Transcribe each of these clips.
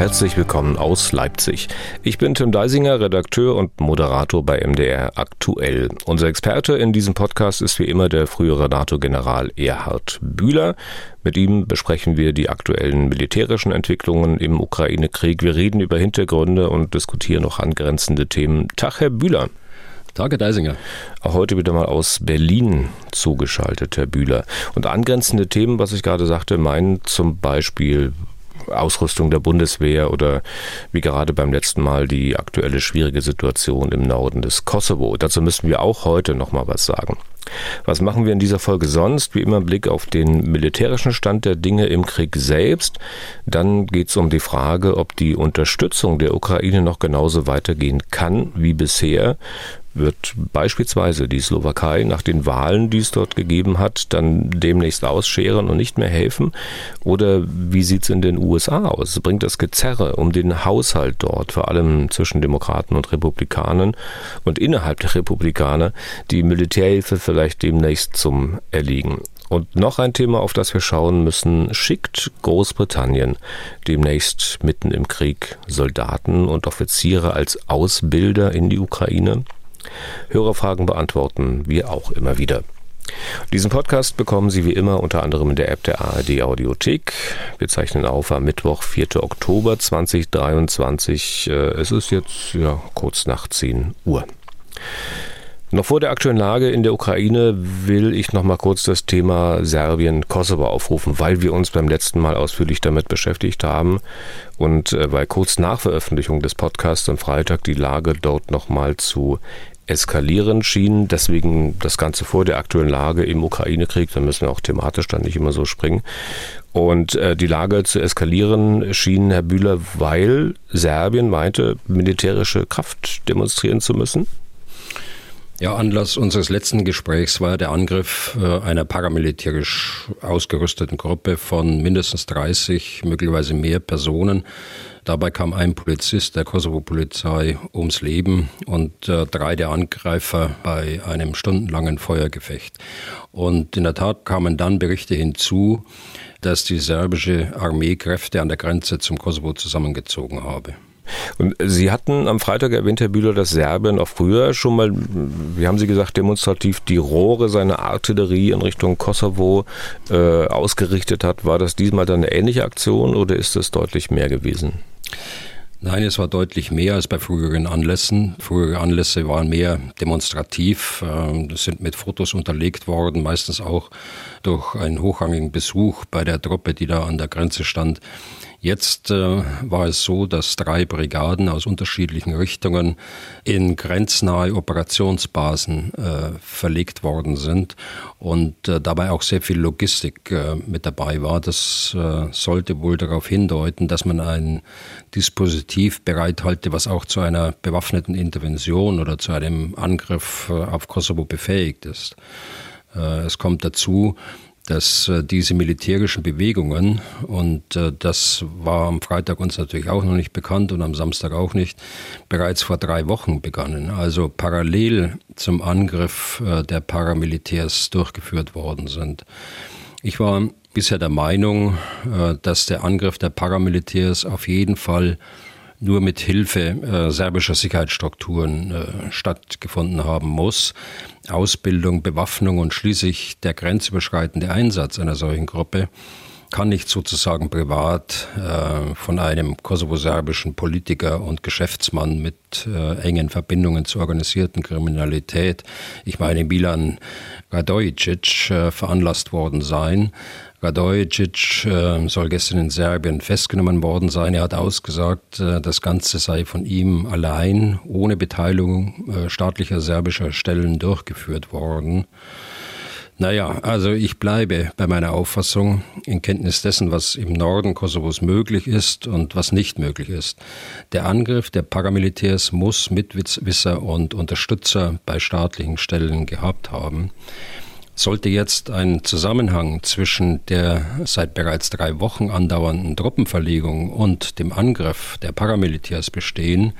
Herzlich willkommen aus Leipzig. Ich bin Tim Deisinger, Redakteur und Moderator bei MDR Aktuell. Unser Experte in diesem Podcast ist wie immer der frühere NATO-General Erhard Bühler. Mit ihm besprechen wir die aktuellen militärischen Entwicklungen im Ukraine-Krieg. Wir reden über Hintergründe und diskutieren noch angrenzende Themen. Tag, Herr Bühler. Tage Deisinger. Auch heute wieder mal aus Berlin zugeschaltet, Herr Bühler. Und angrenzende Themen, was ich gerade sagte, meinen zum Beispiel Ausrüstung der Bundeswehr oder wie gerade beim letzten Mal die aktuelle schwierige Situation im Norden des Kosovo. Dazu müssen wir auch heute noch mal was sagen. Was machen wir in dieser Folge sonst? Wie immer Blick auf den militärischen Stand der Dinge im Krieg selbst. Dann geht es um die Frage, ob die Unterstützung der Ukraine noch genauso weitergehen kann wie bisher wird beispielsweise die Slowakei nach den Wahlen, die es dort gegeben hat, dann demnächst ausscheren und nicht mehr helfen? Oder wie sieht es in den USA aus? Bringt das Gezerre um den Haushalt dort, vor allem zwischen Demokraten und Republikanern und innerhalb der Republikaner, die Militärhilfe vielleicht demnächst zum Erliegen? Und noch ein Thema, auf das wir schauen müssen, schickt Großbritannien demnächst mitten im Krieg Soldaten und Offiziere als Ausbilder in die Ukraine? Hörerfragen beantworten wir auch immer wieder. Diesen Podcast bekommen Sie wie immer unter anderem in der App der ARD Audiothek. Wir zeichnen auf am Mittwoch, 4. Oktober 2023. Äh, es ist jetzt ja, kurz nach 10 Uhr. Noch vor der aktuellen Lage in der Ukraine will ich noch mal kurz das Thema Serbien-Kosovo aufrufen, weil wir uns beim letzten Mal ausführlich damit beschäftigt haben und äh, weil kurz nach Veröffentlichung des Podcasts am Freitag die Lage dort noch mal zu eskalieren schien. Deswegen das Ganze vor der aktuellen Lage im Ukraine-Krieg, da müssen wir auch thematisch dann nicht immer so springen. Und äh, die Lage zu eskalieren schien Herr Bühler, weil Serbien meinte, militärische Kraft demonstrieren zu müssen. Ja, Anlass unseres letzten Gesprächs war der Angriff äh, einer paramilitärisch ausgerüsteten Gruppe von mindestens 30, möglicherweise mehr Personen. Dabei kam ein Polizist der Kosovo-Polizei ums Leben und äh, drei der Angreifer bei einem stundenlangen Feuergefecht. Und in der Tat kamen dann Berichte hinzu, dass die serbische Armee Kräfte an der Grenze zum Kosovo zusammengezogen habe. Und Sie hatten am Freitag erwähnt, Herr Bühler, dass Serbien auch früher schon mal, wie haben Sie gesagt, demonstrativ die Rohre seiner Artillerie in Richtung Kosovo äh, ausgerichtet hat. War das diesmal dann eine ähnliche Aktion oder ist es deutlich mehr gewesen? Nein, es war deutlich mehr als bei früheren Anlässen. Frühere Anlässe waren mehr demonstrativ, das sind mit Fotos unterlegt worden, meistens auch durch einen hochrangigen Besuch bei der Truppe, die da an der Grenze stand. Jetzt äh, war es so, dass drei Brigaden aus unterschiedlichen Richtungen in grenznahe Operationsbasen äh, verlegt worden sind und äh, dabei auch sehr viel Logistik äh, mit dabei war. Das äh, sollte wohl darauf hindeuten, dass man ein Dispositiv bereithalte, was auch zu einer bewaffneten Intervention oder zu einem Angriff äh, auf Kosovo befähigt ist. Es kommt dazu, dass äh, diese militärischen Bewegungen, und äh, das war am Freitag uns natürlich auch noch nicht bekannt und am Samstag auch nicht, bereits vor drei Wochen begannen, also parallel zum Angriff äh, der Paramilitärs durchgeführt worden sind. Ich war bisher der Meinung, dass der Angriff der Paramilitärs auf jeden Fall nur mit Hilfe äh, serbischer Sicherheitsstrukturen äh, stattgefunden haben muss. Ausbildung, Bewaffnung und schließlich der grenzüberschreitende Einsatz einer solchen Gruppe kann nicht sozusagen privat äh, von einem kosovo-serbischen Politiker und Geschäftsmann mit äh, engen Verbindungen zur organisierten Kriminalität, ich meine Milan Radojicic, äh, veranlasst worden sein. Radojicic äh, soll gestern in Serbien festgenommen worden sein. Er hat ausgesagt, äh, das Ganze sei von ihm allein, ohne Beteiligung äh, staatlicher serbischer Stellen durchgeführt worden. Naja, also ich bleibe bei meiner Auffassung in Kenntnis dessen, was im Norden Kosovos möglich ist und was nicht möglich ist. Der Angriff der Paramilitärs muss Mitwisser und Unterstützer bei staatlichen Stellen gehabt haben. Sollte jetzt ein Zusammenhang zwischen der seit bereits drei Wochen andauernden Truppenverlegung und dem Angriff der Paramilitärs bestehen,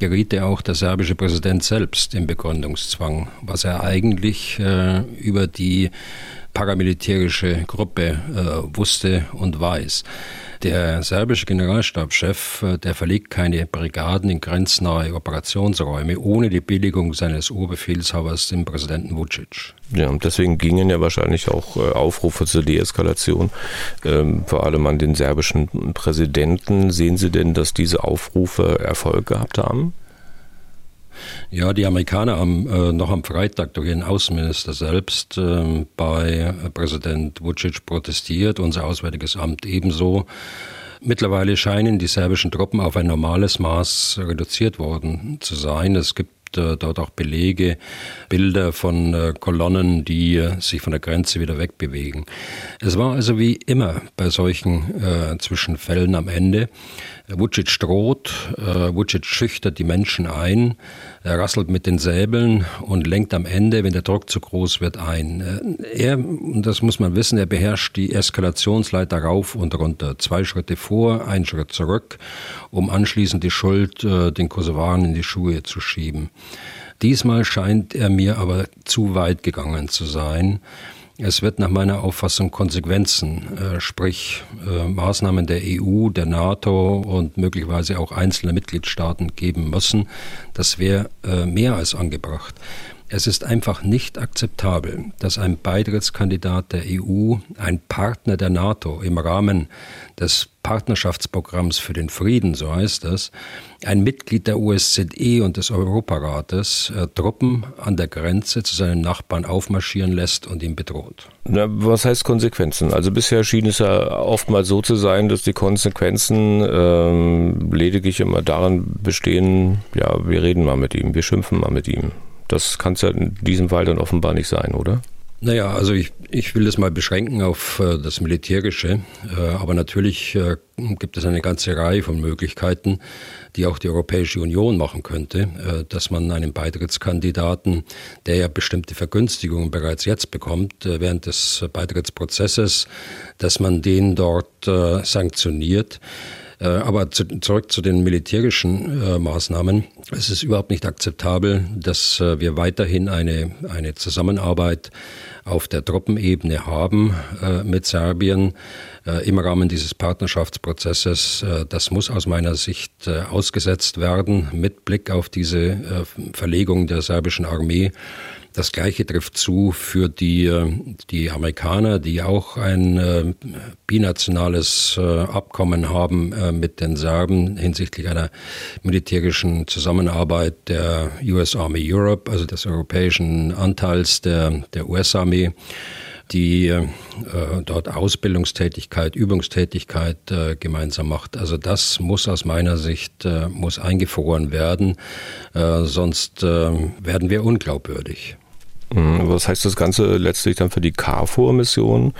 geriet ja auch der serbische Präsident selbst im Begründungszwang, was er eigentlich äh, über die paramilitärische Gruppe äh, wusste und weiß. Der serbische Generalstabschef, äh, der verlegt keine Brigaden in grenznahe Operationsräume ohne die Billigung seines Oberbefehlshabers, dem Präsidenten Vucic. Ja, und deswegen gingen ja wahrscheinlich auch äh, Aufrufe zur Deeskalation, ähm, vor allem an den serbischen Präsidenten. Sehen Sie denn, dass diese Aufrufe Erfolg gehabt haben? Ja, die Amerikaner haben äh, noch am Freitag durch ihren Außenminister selbst äh, bei Präsident Vucic protestiert, unser Auswärtiges Amt ebenso. Mittlerweile scheinen die serbischen Truppen auf ein normales Maß reduziert worden zu sein. Es gibt äh, dort auch Belege, Bilder von äh, Kolonnen, die äh, sich von der Grenze wieder wegbewegen. Es war also wie immer bei solchen äh, Zwischenfällen am Ende. Vucic droht, äh, Vucic schüchtert die Menschen ein, er rasselt mit den Säbeln und lenkt am Ende, wenn der Druck zu groß wird, ein. Er, das muss man wissen, er beherrscht die Eskalationsleiter rauf und runter. Zwei Schritte vor, ein Schritt zurück, um anschließend die Schuld äh, den Kosovaren in die Schuhe zu schieben. Diesmal scheint er mir aber zu weit gegangen zu sein. Es wird nach meiner Auffassung Konsequenzen, äh, sprich äh, Maßnahmen der EU, der NATO und möglicherweise auch einzelner Mitgliedstaaten geben müssen. Das wäre äh, mehr als angebracht. Es ist einfach nicht akzeptabel, dass ein Beitrittskandidat der EU, ein Partner der NATO im Rahmen des Partnerschaftsprogramms für den Frieden, so heißt das, ein Mitglied der OSZE und des Europarates äh, Truppen an der Grenze zu seinen Nachbarn aufmarschieren lässt und ihn bedroht. Na, was heißt Konsequenzen? Also bisher schien es ja oftmals so zu sein, dass die Konsequenzen ähm, lediglich immer darin bestehen, ja, wir reden mal mit ihm, wir schimpfen mal mit ihm. Das kann es ja in diesem Fall dann offenbar nicht sein, oder? Naja, also ich, ich will das mal beschränken auf äh, das Militärische, äh, aber natürlich äh, gibt es eine ganze Reihe von Möglichkeiten, die auch die Europäische Union machen könnte, dass man einen Beitrittskandidaten, der ja bestimmte Vergünstigungen bereits jetzt bekommt äh, während des Beitrittsprozesses, dass man den dort sanktioniert. Äh, aber zu, zurück zu den militärischen äh, Maßnahmen. Es ist überhaupt nicht akzeptabel, dass äh, wir weiterhin eine, eine Zusammenarbeit auf der Truppenebene haben äh, mit Serbien im Rahmen dieses Partnerschaftsprozesses. Das muss aus meiner Sicht ausgesetzt werden mit Blick auf diese Verlegung der serbischen Armee das Gleiche trifft zu für die, äh, die Amerikaner, die auch ein äh, binationales äh, Abkommen haben mit den Serben hinsichtlich einer militärischen Zusammenarbeit der US Army Europe, also des europäischen Anteils der, der US-Armee die äh, dort Ausbildungstätigkeit, Übungstätigkeit äh, gemeinsam macht. Also das muss aus meiner Sicht äh, muss eingefroren werden, äh, sonst werden wir unglaubwürdig. Mhm. Was heißt das Ganze letztlich dann für die KFOR-Mission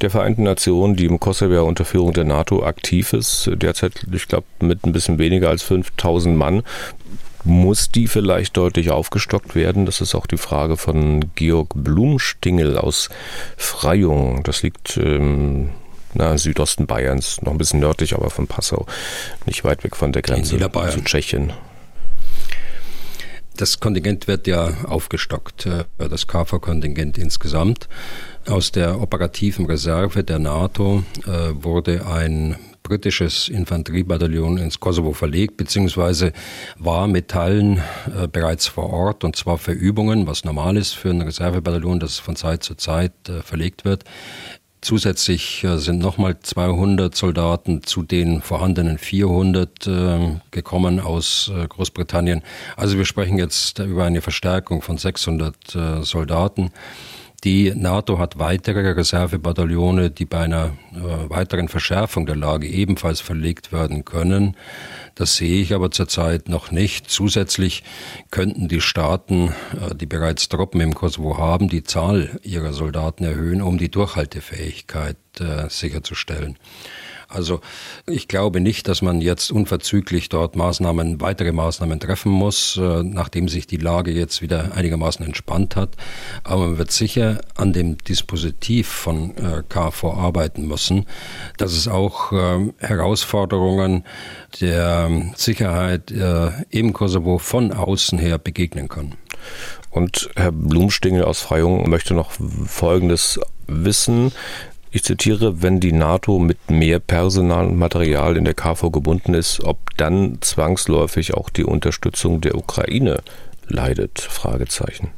der Vereinten Nationen, die im Kosovo ja unter Führung der NATO aktiv ist? Derzeit, ich glaube, mit ein bisschen weniger als 5000 Mann. Muss die vielleicht deutlich aufgestockt werden? Das ist auch die Frage von Georg Blumstingel aus Freyung. Das liegt im na, Südosten Bayerns, noch ein bisschen nördlich, aber von Passau, nicht weit weg von der Grenze zu Tschechien. Das Kontingent wird ja aufgestockt, äh, das KFOR-Kontingent insgesamt. Aus der operativen Reserve der NATO äh, wurde ein britisches Infanteriebataillon ins Kosovo verlegt, beziehungsweise war mit Teilen äh, bereits vor Ort, und zwar für Übungen, was normal ist für ein Reservebataillon, das von Zeit zu Zeit verlegt wird. Zusätzlich äh, sind nochmal 200 Soldaten zu den vorhandenen 400 äh, gekommen aus äh, Großbritannien. Also wir sprechen jetzt über eine Verstärkung von 600 Soldaten. Die NATO hat weitere Reservebataillone, die bei einer äh, weiteren Verschärfung der Lage ebenfalls verlegt werden können. Das sehe ich aber zurzeit noch nicht. Zusätzlich könnten die Staaten, äh, die bereits Truppen im Kosovo haben, die Zahl ihrer Soldaten erhöhen, um die Durchhaltefähigkeit äh, sicherzustellen. Also ich glaube nicht, dass man jetzt unverzüglich dort Maßnahmen, weitere Maßnahmen treffen muss, äh, nachdem sich die Lage jetzt wieder einigermaßen entspannt hat. Aber man wird sicher an dem Dispositiv von äh, KFOR arbeiten müssen, dass es auch ähm, Herausforderungen der Sicherheit äh, im Kosovo von außen her begegnen kann. Und Herr Blumstingel aus Freyung möchte noch Folgendes wissen. Ich zitiere, wenn die NATO mit mehr Personal und Material in der KV gebunden ist, ob dann zwangsläufig auch die Unterstützung der Ukraine leidet? Fragezeichen.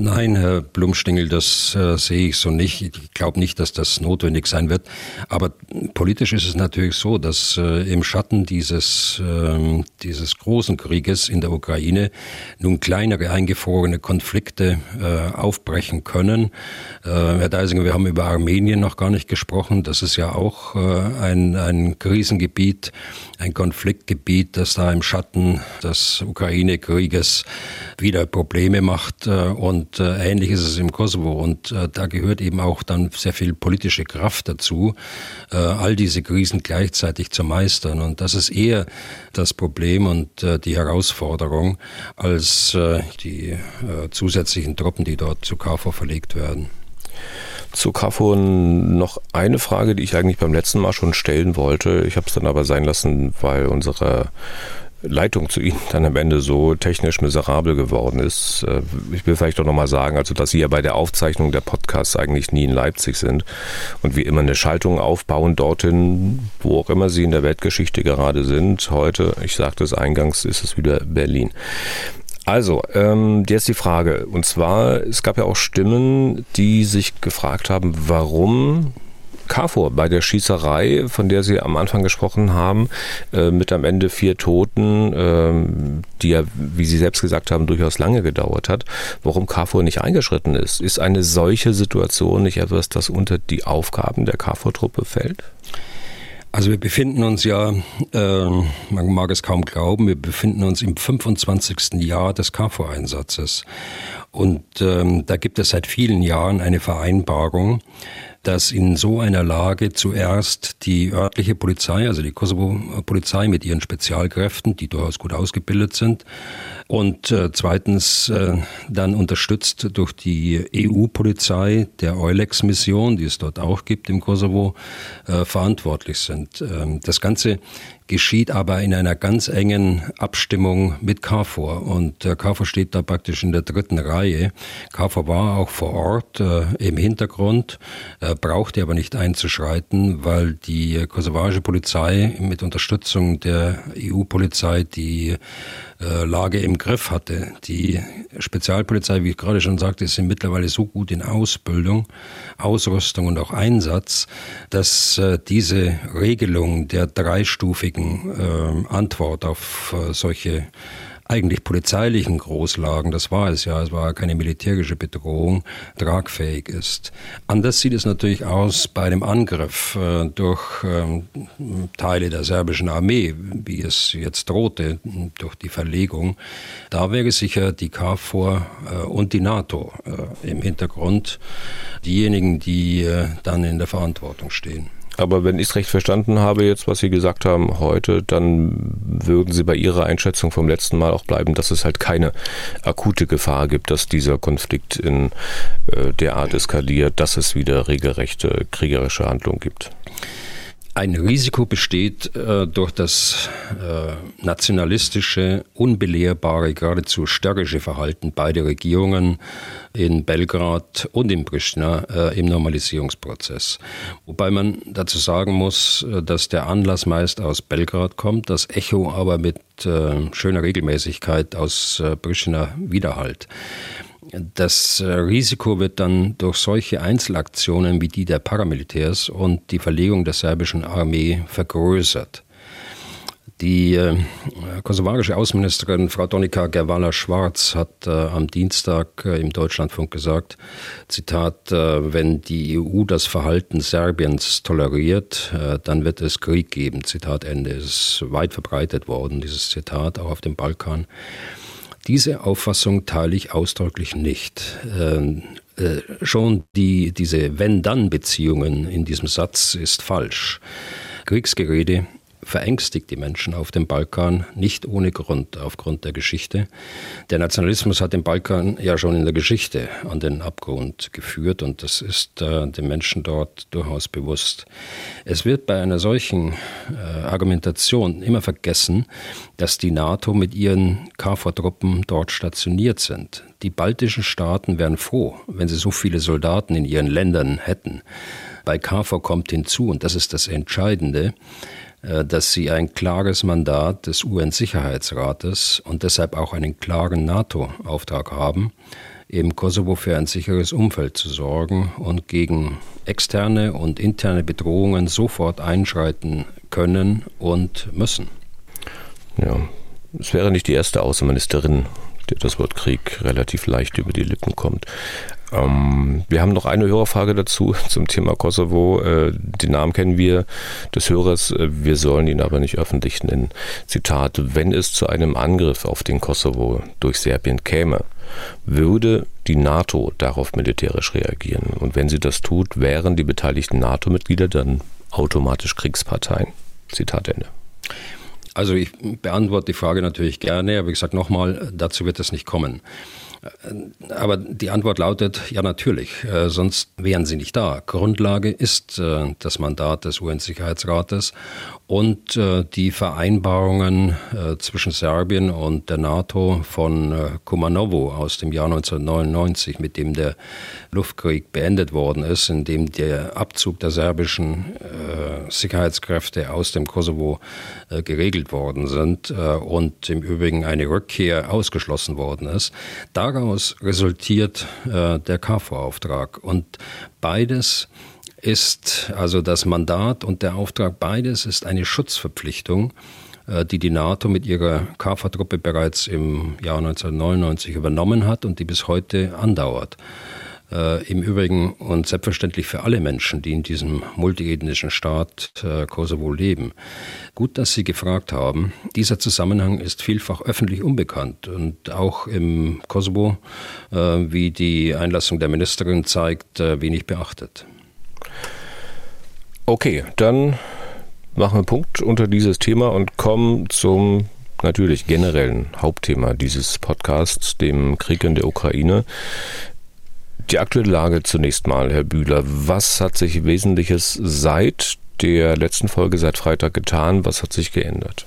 Nein, Herr Blumstingel, das äh, sehe ich so nicht. Ich glaube nicht, dass das notwendig sein wird. Aber politisch ist es natürlich so, dass äh, im Schatten dieses, äh, dieses großen Krieges in der Ukraine nun kleinere eingefrorene Konflikte äh, aufbrechen können. Äh, Herr Deisinger, wir haben über Armenien noch gar nicht gesprochen. Das ist ja auch äh, ein, ein Krisengebiet, ein Konfliktgebiet, das da im Schatten des Ukraine-Krieges wieder Probleme macht und und äh, ähnlich ist es im Kosovo. Und äh, da gehört eben auch dann sehr viel politische Kraft dazu, äh, all diese Krisen gleichzeitig zu meistern. Und das ist eher das Problem und äh, die Herausforderung als äh, die äh, zusätzlichen Truppen, die dort zu KFOR verlegt werden. Zu KFOR noch eine Frage, die ich eigentlich beim letzten Mal schon stellen wollte. Ich habe es dann aber sein lassen, weil unsere Leitung zu Ihnen dann am Ende so technisch miserabel geworden ist. Äh, ich will vielleicht doch nochmal sagen, also dass Sie ja bei der Aufzeichnung der Podcasts eigentlich nie in Leipzig sind und wie immer eine Schaltung aufbauen dorthin, wo auch immer Sie in der Weltgeschichte gerade sind. Heute, ich sagte es eingangs, ist es wieder Berlin. Also, ähm, jetzt die Frage. Und zwar, es gab ja auch Stimmen, die sich gefragt haben, warum KFOR bei der Schießerei, von der Sie am Anfang gesprochen haben, äh, mit am Ende vier Toten, äh, die ja, wie Sie selbst gesagt haben, durchaus lange gedauert hat, warum KFOR nicht eingeschritten ist. Ist eine solche Situation nicht etwas, das unter die Aufgaben der KFOR-Truppe fällt? Also wir befinden uns ja, äh, man mag es kaum glauben, wir befinden uns im 25. Jahr des KFOR-Einsatzes. Und ähm, da gibt es seit vielen Jahren eine Vereinbarung, dass in so einer Lage zuerst die örtliche Polizei, also die Kosovo-Polizei mit ihren Spezialkräften, die durchaus gut ausgebildet sind, und äh, zweitens äh, dann unterstützt durch die EU-Polizei der Eulex-Mission, die es dort auch gibt im Kosovo, äh, verantwortlich sind. Ähm, das Ganze geschieht aber in einer ganz engen Abstimmung mit KFOR. Und äh, KFOR steht da praktisch in der dritten Reihe. KFOR war auch vor Ort äh, im Hintergrund, äh, brauchte aber nicht einzuschreiten, weil die kosovarische Polizei mit Unterstützung der EU-Polizei die äh, Lage im Griff hatte. Die Spezialpolizei, wie ich gerade schon sagte, sind mittlerweile so gut in Ausbildung, Ausrüstung und auch Einsatz, dass äh, diese Regelung der dreistufigen äh, Antwort auf solche eigentlich polizeilichen Großlagen, das war es ja, es war keine militärische Bedrohung, tragfähig ist. Anders sieht es natürlich aus bei dem Angriff äh, durch ähm, Teile der serbischen Armee, wie es jetzt drohte, durch die Verlegung. Da wäre sicher die KFOR äh, und die NATO äh, im Hintergrund diejenigen, die äh, dann in der Verantwortung stehen. Aber wenn ich es recht verstanden habe, jetzt, was Sie gesagt haben heute, dann würden Sie bei Ihrer Einschätzung vom letzten Mal auch bleiben, dass es halt keine akute Gefahr gibt, dass dieser Konflikt in äh, der Art eskaliert, dass es wieder regelrechte kriegerische Handlungen gibt. Ein Risiko besteht äh, durch das äh, nationalistische, unbelehrbare, geradezu störrische Verhalten beider Regierungen in Belgrad und in Pristina äh, im Normalisierungsprozess. Wobei man dazu sagen muss, äh, dass der Anlass meist aus Belgrad kommt, das Echo aber mit äh, schöner Regelmäßigkeit aus äh, Pristina widerhallt. Das äh, Risiko wird dann durch solche Einzelaktionen wie die der Paramilitärs und die Verlegung der serbischen Armee vergrößert. Die äh, kosovarische Außenministerin Frau Donika Gerwala-Schwarz hat äh, am Dienstag im Deutschlandfunk gesagt, Zitat, wenn die EU das Verhalten Serbiens toleriert, dann wird es Krieg geben. Zitat Ende. Es ist weit verbreitet worden, dieses Zitat, auch auf dem Balkan. Diese Auffassung teile ich ausdrücklich nicht. Ähm, äh, schon die, diese Wenn-Dann-Beziehungen in diesem Satz ist falsch. Kriegsgerede verängstigt die Menschen auf dem Balkan nicht ohne Grund aufgrund der Geschichte. Der Nationalismus hat den Balkan ja schon in der Geschichte an den Abgrund geführt und das ist äh, den Menschen dort durchaus bewusst. Es wird bei einer solchen äh, Argumentation immer vergessen, dass die NATO mit ihren KFOR-Truppen dort stationiert sind. Die baltischen Staaten wären froh, wenn sie so viele Soldaten in ihren Ländern hätten. Bei KFOR kommt hinzu, und das ist das Entscheidende, dass sie ein klares Mandat des UN-Sicherheitsrates und deshalb auch einen klaren NATO-Auftrag haben, im Kosovo für ein sicheres Umfeld zu sorgen und gegen externe und interne Bedrohungen sofort einschreiten können und müssen. Ja, es wäre nicht die erste Außenministerin, der das Wort Krieg relativ leicht über die Lippen kommt. Ähm, wir haben noch eine Hörerfrage dazu zum Thema Kosovo. Äh, den Namen kennen wir des Hörers, äh, wir sollen ihn aber nicht öffentlich nennen. Zitat, wenn es zu einem Angriff auf den Kosovo durch Serbien käme, würde die NATO darauf militärisch reagieren. Und wenn sie das tut, wären die beteiligten NATO-Mitglieder dann automatisch Kriegsparteien. Zitat Ende. Also ich beantworte die Frage natürlich gerne, aber wie gesagt nochmal, dazu wird es nicht kommen. Aber die Antwort lautet, ja natürlich, äh, sonst wären sie nicht da. Grundlage ist äh, das Mandat des UN-Sicherheitsrates und äh, die Vereinbarungen zwischen Serbien und der NATO von Kumanovo aus dem Jahr 1999, mit dem der Luftkrieg beendet worden ist, in dem der Abzug der serbischen Sicherheitskräfte aus dem Kosovo geregelt worden sind und im Übrigen eine Rückkehr ausgeschlossen worden ist. Da daraus resultiert äh, der KV-Auftrag. Und beides ist, also das Mandat und der Auftrag, beides ist eine Schutzverpflichtung, äh, die die NATO mit ihrer KV-Truppe bereits im Jahr 1999 übernommen hat und die bis heute andauert äh, im Übrigen und selbstverständlich für alle Menschen, die in diesem multiethnischen Staat äh, Kosovo leben. Gut, dass Sie gefragt haben. Dieser Zusammenhang ist vielfach öffentlich unbekannt und auch im Kosovo, äh, wie die Einlassung der Ministerin zeigt, äh, wenig beachtet. Okay, dann machen wir Punkt unter dieses Thema und kommen zum natürlich generellen Hauptthema dieses Podcasts, dem Krieg in der Ukraine. Die aktuelle Lage zunächst mal, Herr Bühler. Was hat sich Wesentliches seit der letzten Folge, seit Freitag getan? Was hat sich geändert?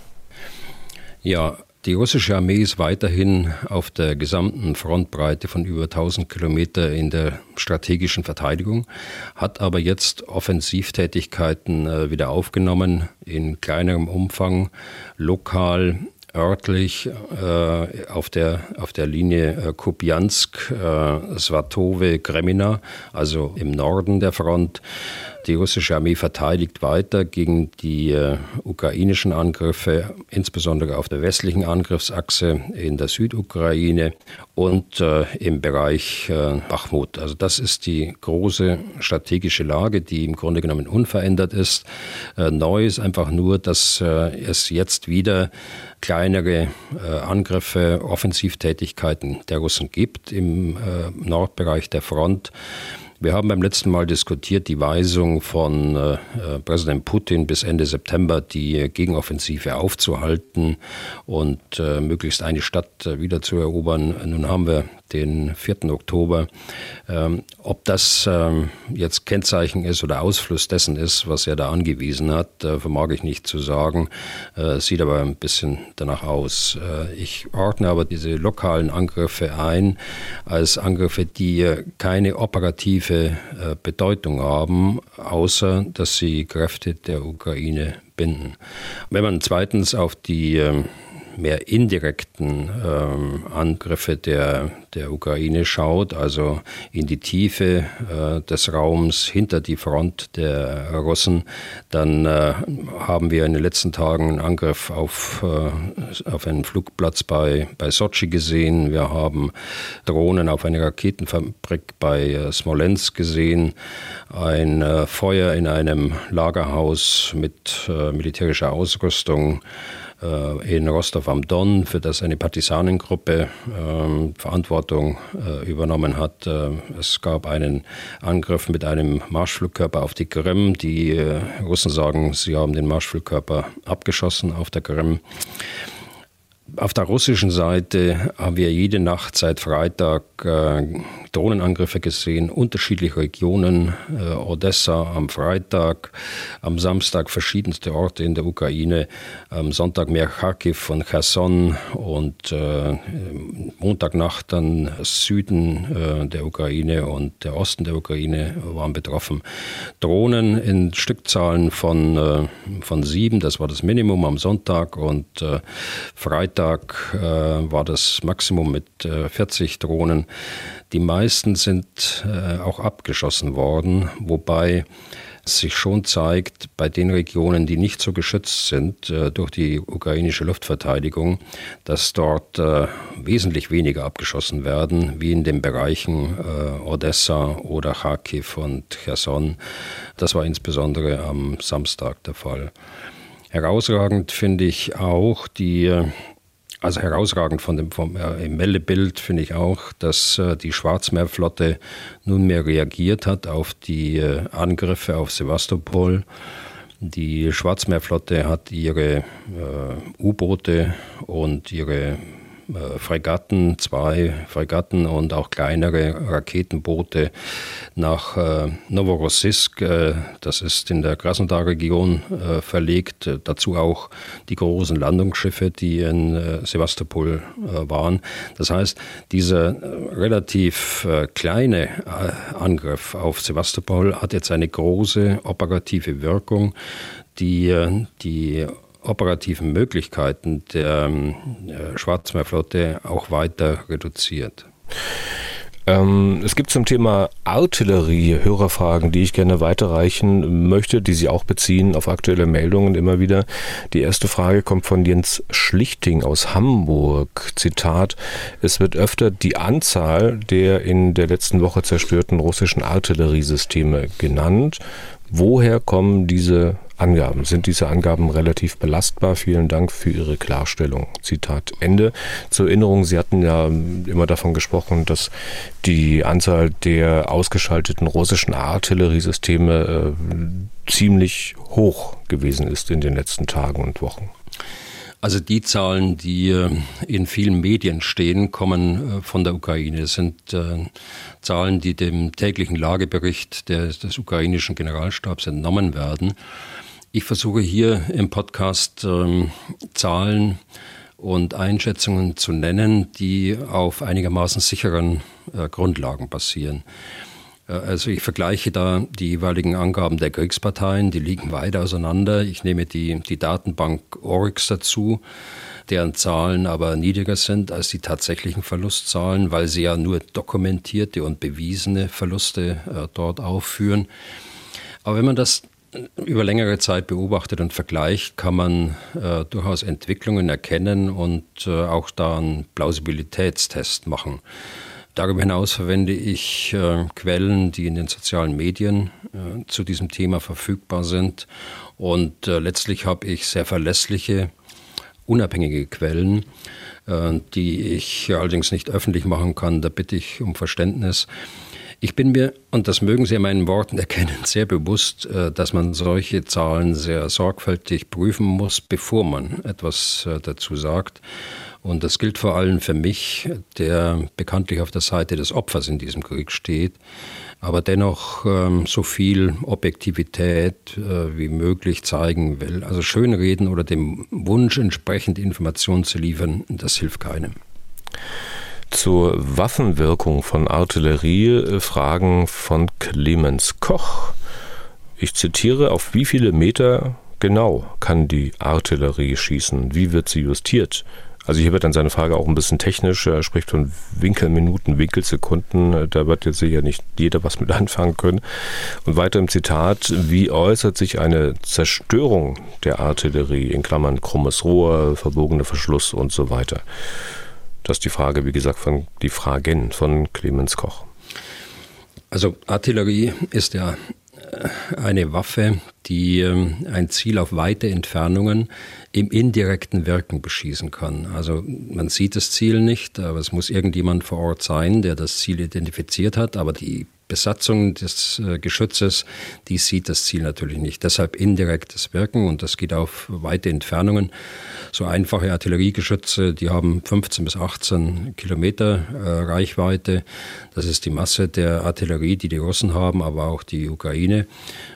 Ja, die russische Armee ist weiterhin auf der gesamten Frontbreite von über 1000 Kilometer in der strategischen Verteidigung, hat aber jetzt Offensivtätigkeiten äh, wieder aufgenommen in kleinerem Umfang, lokal örtlich äh, auf, der, auf der Linie äh, Kupiansk, äh, Svatove, Gremina, also im Norden der Front. Die russische Armee verteidigt weiter gegen die äh, ukrainischen Angriffe, insbesondere auf der westlichen Angriffsachse in der Südukraine und äh, im Bereich äh, Bachmut. Also das ist die große strategische Lage, die im Grunde genommen unverändert ist. Äh, neu ist einfach nur, dass äh, es jetzt wieder kleinere äh, Angriffe, Offensivtätigkeiten der Russen gibt im Nordbereich der Front. Wir haben beim letzten Mal diskutiert die Weisung von äh, Präsident Putin bis Ende September die Gegenoffensive aufzuhalten und äh, möglichst eine Stadt äh, wieder zu erobern. Nun haben wir den 4. Oktober. Ähm, ob das ähm, jetzt Kennzeichen ist oder Ausfluss dessen ist, was er da angewiesen hat, äh, vermag ich nicht zu sagen. Äh, sieht aber ein bisschen danach aus. Äh, ich ordne aber diese lokalen Angriffe ein als Angriffe, die keine operative äh, Bedeutung haben, außer dass sie Kräfte der Ukraine binden. Wenn man zweitens auf die ähm, mehr indirekten ähm, Angriffe der, der Ukraine schaut, also in die Tiefe äh, des Raums hinter die Front der Russen, dann äh, haben wir in den letzten Tagen einen Angriff auf, äh, auf einen Flugplatz bei, bei Sochi gesehen. Wir haben Drohnen auf eine Raketenfabrik bei äh, Smolensk gesehen, ein äh, Feuer in einem Lagerhaus mit äh, militärischer Ausrüstung in Rostov am Don, für das eine Partisanengruppe äh, Verantwortung äh, übernommen hat. Äh, es gab einen Angriff mit einem Marschflugkörper auf die Krim. Die äh, Russen sagen, sie haben den Marschflugkörper abgeschossen auf der Krim. Auf der russischen Seite haben wir jede Nacht seit Freitag äh, Drohnenangriffe gesehen, unterschiedliche Regionen, äh, Odessa am Freitag, am Samstag verschiedenste Orte in der Ukraine, am Sonntag mehr Kharkiv und Cherson und äh, Montagnacht dann Süden äh, der Ukraine und der Osten der Ukraine waren betroffen. Drohnen in Stückzahlen von, äh, von sieben, das war das Minimum am Sonntag und äh, Freitag äh, war das Maximum mit 40 Drohnen. Die meisten sind äh, auch abgeschossen worden, wobei sich schon zeigt, bei den Regionen, die nicht so geschützt sind äh, durch die ukrainische Luftverteidigung, dass dort äh, wesentlich weniger abgeschossen werden, wie in den Bereichen äh, Odessa oder Kharkiv und Cherson. Das war insbesondere am Samstag der Fall. Herausragend finde ich auch die äh, also herausragend von dem vom, äh, im Meldebild finde ich auch, dass äh, die Schwarzmeerflotte nunmehr reagiert hat auf die äh, Angriffe auf Sevastopol. Die Schwarzmeerflotte hat ihre äh, U-Boote und ihre Fregatten, zwei Fregatten und auch kleinere Raketenboote nach äh, Novorossiysk, äh, das ist in der Krasnodar-Region äh, verlegt. Dazu auch die großen Landungsschiffe, die in äh, Sevastopol äh, waren. Das heißt, dieser relativ kleine Angriff auf Sevastopol hat jetzt eine große operative Wirkung, die die operativen Möglichkeiten der ähm, Schwarzmeerflotte auch weiter reduziert. Ähm, es gibt zum Thema Artillerie Hörerfragen, die ich gerne weiterreichen möchte, die Sie auch beziehen auf aktuelle Meldungen immer wieder. Die erste Frage kommt von Jens Schlichting aus Hamburg. Zitat, es wird öfter die Anzahl der in der letzten Woche zerstörten russischen Artilleriesysteme genannt. Woher kommen diese Angaben. Sind diese Angaben relativ belastbar? Vielen Dank für Ihre Klarstellung. Zitat Ende. Zur Erinnerung, Sie hatten ja immer davon gesprochen, dass die Anzahl der ausgeschalteten russischen Artilleriesysteme äh, ziemlich hoch gewesen ist in den letzten Tagen und Wochen. Also die Zahlen, die äh, in vielen Medien stehen, kommen äh, von der Ukraine. Es sind äh, Zahlen, die dem täglichen Lagebericht des, des ukrainischen Generalstabs entnommen werden. Ich versuche hier im Podcast ähm, Zahlen und Einschätzungen zu nennen, die auf einigermaßen sicheren Grundlagen basieren. Äh, also ich vergleiche da die jeweiligen Angaben der Kriegsparteien, die liegen weit auseinander. Ich nehme die, die Datenbank Oryx dazu, deren Zahlen aber niedriger sind als die tatsächlichen Verlustzahlen, weil sie ja nur dokumentierte und bewiesene Verluste äh, dort aufführen. Aber wenn man das über längere Zeit beobachtet und vergleicht, kann man äh, durchaus Entwicklungen erkennen und äh, auch da einen Plausibilitätstest machen. Darüber hinaus verwende ich äh, Quellen, die in den sozialen Medien äh, zu diesem Thema verfügbar sind. Und äh, letztlich habe ich sehr verlässliche, unabhängige Quellen, äh, die ich allerdings nicht öffentlich machen kann. Da bitte ich um Verständnis. Ich bin mir, und das mögen Sie in meinen Worten erkennen, sehr bewusst, äh, dass man solche Zahlen sehr sorgfältig prüfen muss, bevor man etwas äh, dazu sagt. Und das gilt vor allem für mich, der bekanntlich auf der Seite des Opfers in diesem Krieg steht, aber dennoch ähm, so viel Objektivität äh, wie möglich zeigen will. Also schönreden oder dem Wunsch entsprechend Informationen zu liefern, das hilft keinem. Zur Waffenwirkung von Artillerie äh, Fragen von Clemens Koch. Ich zitiere, auf wie viele Meter genau kann die Artillerie schießen? Wie wird sie justiert? Also hier wird dann seine Frage auch ein bisschen technisch. Er spricht von Winkelminuten, Winkelsekunden. Da wird jetzt sicher nicht jeder was mit anfangen können. Und weiter im Zitat, wie äußert sich eine Zerstörung der Artillerie in Klammern krummes Rohr, verbogener Verschluss und so weiter? Das ist die Frage, wie gesagt, von die Fragen von Clemens Koch. Also Artillerie ist ja eine Waffe, die ähm, ein Ziel auf weite Entfernungen im indirekten Wirken beschießen kann. Also man sieht das Ziel nicht, aber es muss irgendjemand vor Ort sein, der das Ziel identifiziert hat, aber die Besatzung des äh, Geschützes, die sieht das Ziel natürlich nicht. Deshalb indirektes Wirken und das geht auf weite Entfernungen. So einfache Artilleriegeschütze, die haben 15 bis 18 Kilometer äh, Reichweite. Das ist die Masse der Artillerie, die die Russen haben, aber auch die Ukraine.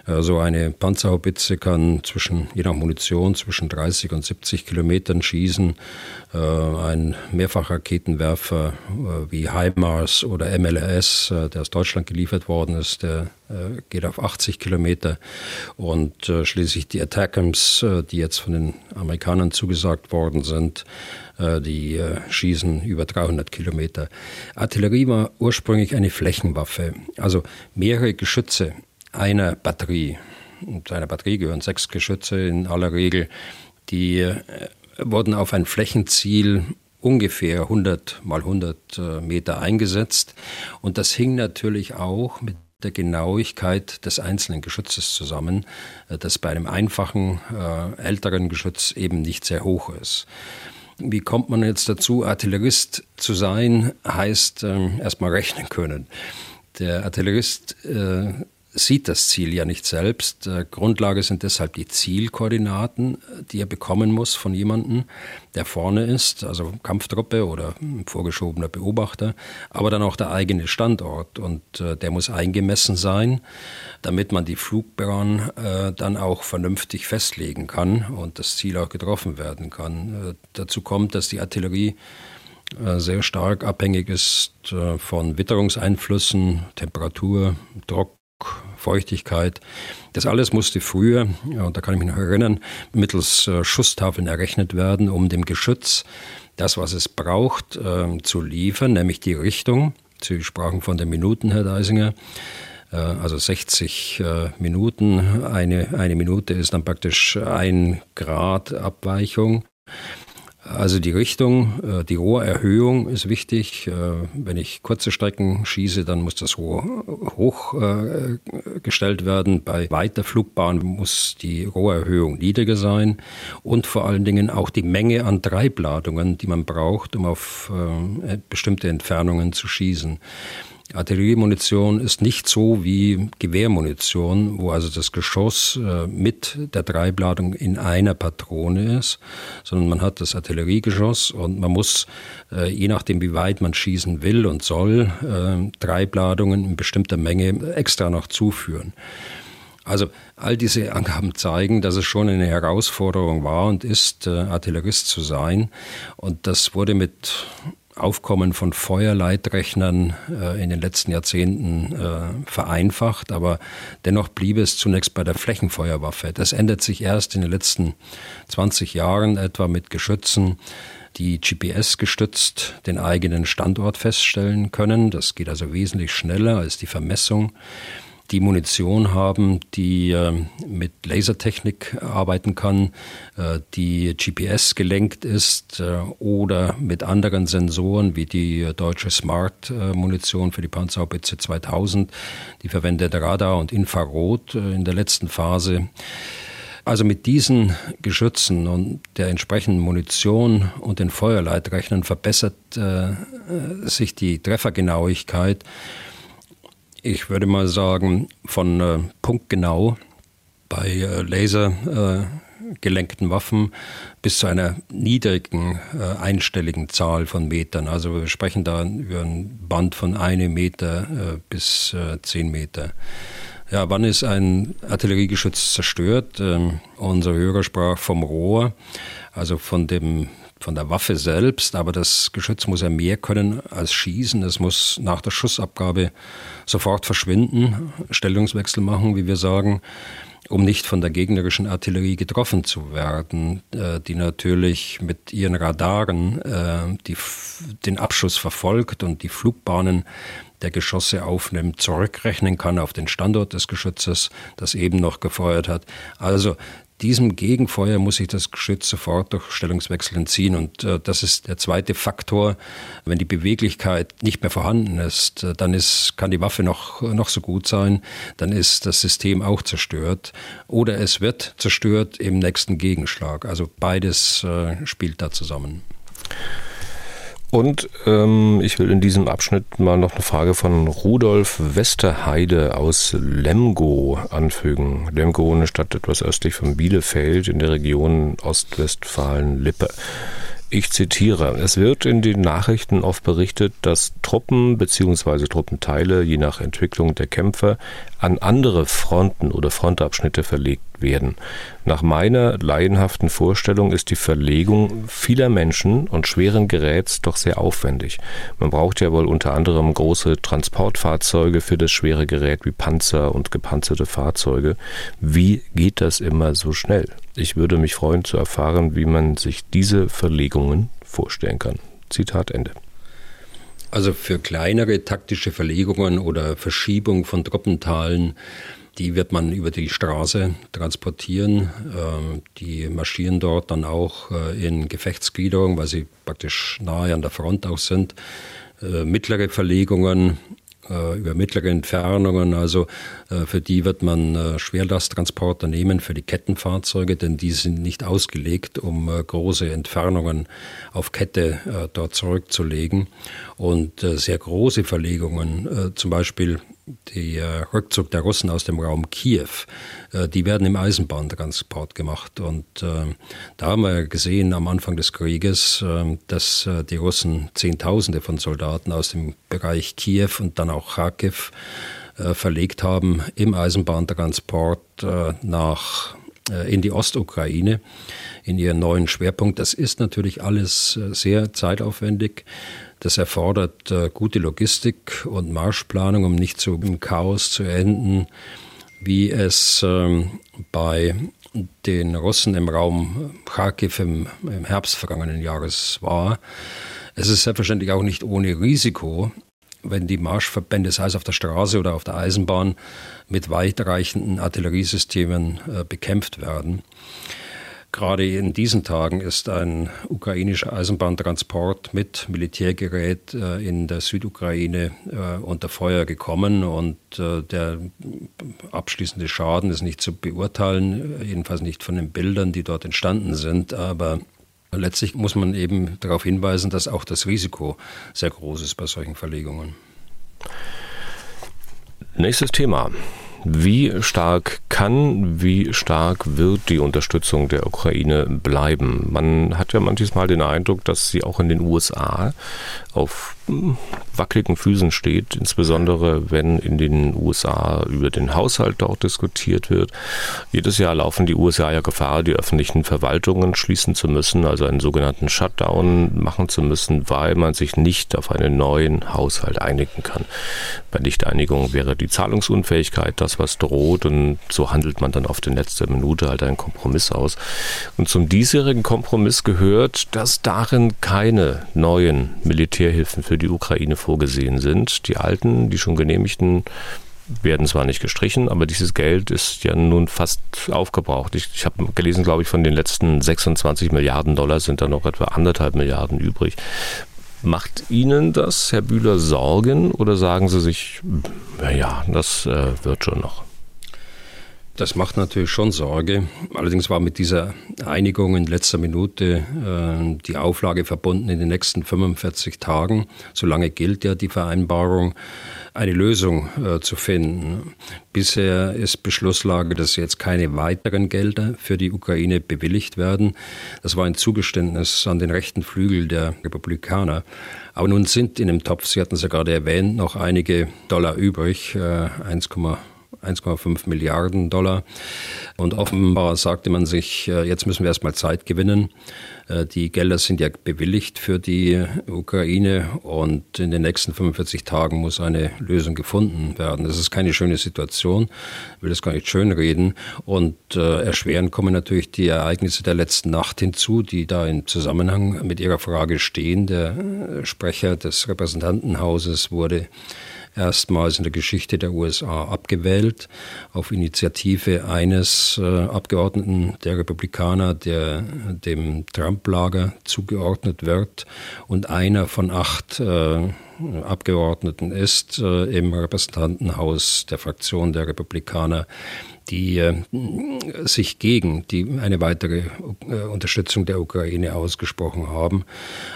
Äh, so eine Panzerhaubitze kann zwischen, je nach Munition, zwischen 30 und 70 Kilometern schießen. Äh, ein Mehrfachraketenwerfer äh, wie HIMARS oder MLRS, der aus Deutschland geliefert worden ist, der geht auf 80 Kilometer. Und schließlich die Attackams, die jetzt von den Amerikanern zugesagt worden sind, die schießen über 300 Kilometer. Artillerie war ursprünglich eine Flächenwaffe, also mehrere Geschütze einer Batterie. Und zu einer Batterie gehören sechs Geschütze in aller Regel. Die äh, wurden auf ein Flächenziel ungefähr 100 mal 100 äh, Meter eingesetzt. Und das hing natürlich auch mit der Genauigkeit des einzelnen Geschützes zusammen, äh, das bei einem einfachen, älteren Geschütz eben nicht sehr hoch ist. Wie kommt man jetzt dazu? Artillerist zu sein heißt äh, erstmal rechnen können. Der Artillerist äh, sieht das Ziel ja nicht selbst. Äh, Grundlage sind deshalb die Zielkoordinaten, die er bekommen muss von jemandem, der vorne ist, also Kampftruppe oder vorgeschobener Beobachter, aber dann auch der eigene Standort und äh, der muss eingemessen sein, damit man die Flugbahn äh, dann auch vernünftig festlegen kann und das Ziel auch getroffen werden kann. Dazu kommt, dass die Artillerie sehr stark abhängig ist von Witterungseinflüssen, Temperatur, Druck, Feuchtigkeit. Das alles musste früher, und da kann ich mich noch erinnern, mittels äh, Schusstafeln errechnet werden, um dem Geschütz das, was es braucht, äh, zu liefern, nämlich die Richtung. Sie sprachen von den Minuten, Herr Deisinger. Äh, also 60 äh, Minuten. Eine, eine Minute ist dann praktisch ein Grad Abweichung. Also die Richtung, äh, die Rohrerhöhung ist wichtig. Äh, wenn ich kurze Strecken schieße, dann muss das Rohr hochgestellt äh, werden. Bei weiter Flugbahn muss die Rohrerhöhung niedriger sein und vor allen Dingen auch die Menge an Treibladungen, die man braucht, um auf bestimmte Entfernungen zu schießen. Artilleriemunition ist nicht so wie Gewehrmunition, wo also das Geschoss äh, mit der Treibladung in einer Patrone ist, sondern man hat das Artilleriegeschoss und man muss, äh, je nachdem wie weit man schießen will und soll, äh, Treibladungen in bestimmter Menge extra noch zuführen. Also all diese Angaben zeigen, dass es schon eine Herausforderung war und ist, Artillerist zu sein. Und das wurde mit Aufkommen von Feuerleitrechnern äh, in den letzten Jahrzehnten äh, vereinfacht, aber dennoch blieb es zunächst bei der Flächenfeuerwaffe. Das ändert sich erst in den letzten 20 Jahren etwa mit Geschützen, die GPS gestützt den eigenen Standort feststellen können. Das geht also wesentlich schneller als die Vermessung die Munition haben, die äh, mit Lasertechnik arbeiten kann, äh, die GPS gelenkt ist äh, oder mit anderen Sensoren wie die deutsche Smart-Munition für die Panzerhaubitze 2000. Die verwendet Radar und Infrarot in der letzten Phase. Also mit diesen Geschützen und der entsprechenden Munition und den Feuerleitrechnern verbessert äh, sich die Treffergenauigkeit ich würde mal sagen, von äh, punktgenau bei äh, lasergelenkten äh, Waffen bis zu einer niedrigen äh, einstelligen Zahl von Metern. Also wir sprechen da über ein Band von einem Meter äh, bis äh, zehn Meter. Ja, wann ist ein Artilleriegeschütz zerstört? Ähm, unser Hörer sprach vom Rohr, also von dem von der Waffe selbst, aber das Geschütz muss ja mehr können als schießen. Es muss nach der Schussabgabe sofort verschwinden, Stellungswechsel machen, wie wir sagen, um nicht von der gegnerischen Artillerie getroffen zu werden, äh, die natürlich mit ihren Radaren äh, die, den Abschuss verfolgt und die Flugbahnen der Geschosse aufnimmt, zurückrechnen kann auf den Standort des Geschützes, das eben noch gefeuert hat. Also diesem Gegenfeuer muss sich das Geschütz sofort durch Stellungswechsel entziehen. Und äh, das ist der zweite Faktor. Wenn die Beweglichkeit nicht mehr vorhanden ist, äh, dann ist, kann die Waffe noch, noch so gut sein, dann ist das System auch zerstört. Oder es wird zerstört im nächsten Gegenschlag. Also beides äh, spielt da zusammen. Und ähm, ich will in diesem Abschnitt mal noch eine Frage von Rudolf Westerheide aus Lemgo anfügen. Lemgo, eine Stadt etwas östlich von Bielefeld in der Region Ostwestfalen-Lippe. Ich zitiere, es wird in den Nachrichten oft berichtet, dass Truppen bzw. Truppenteile je nach Entwicklung der Kämpfer an andere Fronten oder Frontabschnitte verlegt werden. Nach meiner laienhaften Vorstellung ist die Verlegung vieler Menschen und schweren Geräts doch sehr aufwendig. Man braucht ja wohl unter anderem große Transportfahrzeuge für das schwere Gerät wie Panzer und gepanzerte Fahrzeuge. Wie geht das immer so schnell? Ich würde mich freuen zu erfahren, wie man sich diese Verlegungen vorstellen kann. Zitat Ende. Also für kleinere taktische Verlegungen oder Verschiebung von Truppenteilen, die wird man über die Straße transportieren. Ähm, die marschieren dort dann auch äh, in Gefechtsgliederung, weil sie praktisch nahe an der Front auch sind. Äh, mittlere Verlegungen äh, über mittlere Entfernungen. Also äh, für die wird man äh, Schwerlasttransporter nehmen, für die Kettenfahrzeuge, denn die sind nicht ausgelegt, um große Entfernungen auf Kette dort zurückzulegen. Und sehr große Verlegungen, zum Beispiel der Rückzug der Russen aus dem Raum Kiew, äh, die werden im Eisenbahntransport gemacht. Und äh, da haben wir gesehen am Anfang des Krieges, äh, dass die Russen Zehntausende von Soldaten aus dem Bereich Kiew und dann auch Kharkiv verlegt haben im Eisenbahntransport nach in die Ostukraine, in ihren neuen Schwerpunkt. Das ist natürlich alles sehr zeitaufwendig. Das erfordert äh, gute Logistik und Marschplanung, um nicht so im Chaos zu enden, wie es ähm, bei den Russen im Raum Kharkiv im, im Herbst vergangenen Jahres war. Es ist selbstverständlich auch nicht ohne Risiko, wenn die Marschverbände, sei es auf der Straße oder auf der Eisenbahn, mit weitreichenden Artilleriesystemen äh, bekämpft werden. Gerade in diesen Tagen ist ein ukrainischer Eisenbahntransport mit Militärgerät äh, in der Südukraine äh, unter Feuer gekommen und äh, der abschließende Schaden ist nicht zu beurteilen, jedenfalls nicht von den Bildern, die dort entstanden sind, aber letztlich muss man eben darauf hinweisen, dass auch das Risiko sehr groß ist bei solchen Verlegungen. Nächstes Thema. Wie stark kann, wie stark wird die Unterstützung der Ukraine bleiben? Man hat ja manchmal den Eindruck, dass sie auch in den USA auf hm, wackeligen Füßen steht, insbesondere wenn in den USA über den Haushalt dort diskutiert wird. Jedes Jahr laufen die USA ja Gefahr, die öffentlichen Verwaltungen schließen zu müssen, also einen sogenannten Shutdown machen zu müssen, weil man sich nicht auf einen neuen Haushalt einigen kann. Bei Nichteinigung wäre die Zahlungsunfähigkeit das, was droht und so handelt man dann oft in letzter Minute halt einen Kompromiss aus. Und zum diesjährigen Kompromiss gehört, dass darin keine neuen Militärhilfen für die Ukraine vorgesehen sind. Die alten, die schon genehmigten, werden zwar nicht gestrichen, aber dieses Geld ist ja nun fast aufgebraucht. Ich, ich habe gelesen, glaube ich, von den letzten 26 Milliarden Dollar sind da noch etwa anderthalb Milliarden übrig. Macht Ihnen das, Herr Bühler, Sorgen oder sagen Sie sich, naja, das äh, wird schon noch? Das macht natürlich schon Sorge. Allerdings war mit dieser Einigung in letzter Minute äh, die Auflage verbunden in den nächsten 45 Tagen, solange gilt ja die Vereinbarung, eine Lösung äh, zu finden. Bisher ist Beschlusslage, dass jetzt keine weiteren Gelder für die Ukraine bewilligt werden. Das war ein Zugeständnis an den rechten Flügel der Republikaner. Aber nun sind in dem Topf, Sie hatten es ja gerade erwähnt, noch einige Dollar übrig, äh, 1,5 1,5 Milliarden Dollar. Und offenbar sagte man sich, äh, jetzt müssen wir erstmal Zeit gewinnen. Äh, die Gelder sind ja bewilligt für die Ukraine und in den nächsten 45 Tagen muss eine Lösung gefunden werden. Das ist keine schöne Situation, ich will das gar nicht schönreden. Und äh, erschwerend kommen natürlich die Ereignisse der letzten Nacht hinzu, die da im Zusammenhang mit Ihrer Frage stehen. Der Sprecher des Repräsentantenhauses wurde erstmals in der Geschichte der USA abgewählt, auf Initiative eines äh, Abgeordneten der Republikaner, der dem Trump-Lager zugeordnet wird und einer von acht äh, Abgeordneten ist äh, im Repräsentantenhaus der Fraktion der Republikaner, die äh, sich gegen die, eine weitere äh, Unterstützung der Ukraine ausgesprochen haben.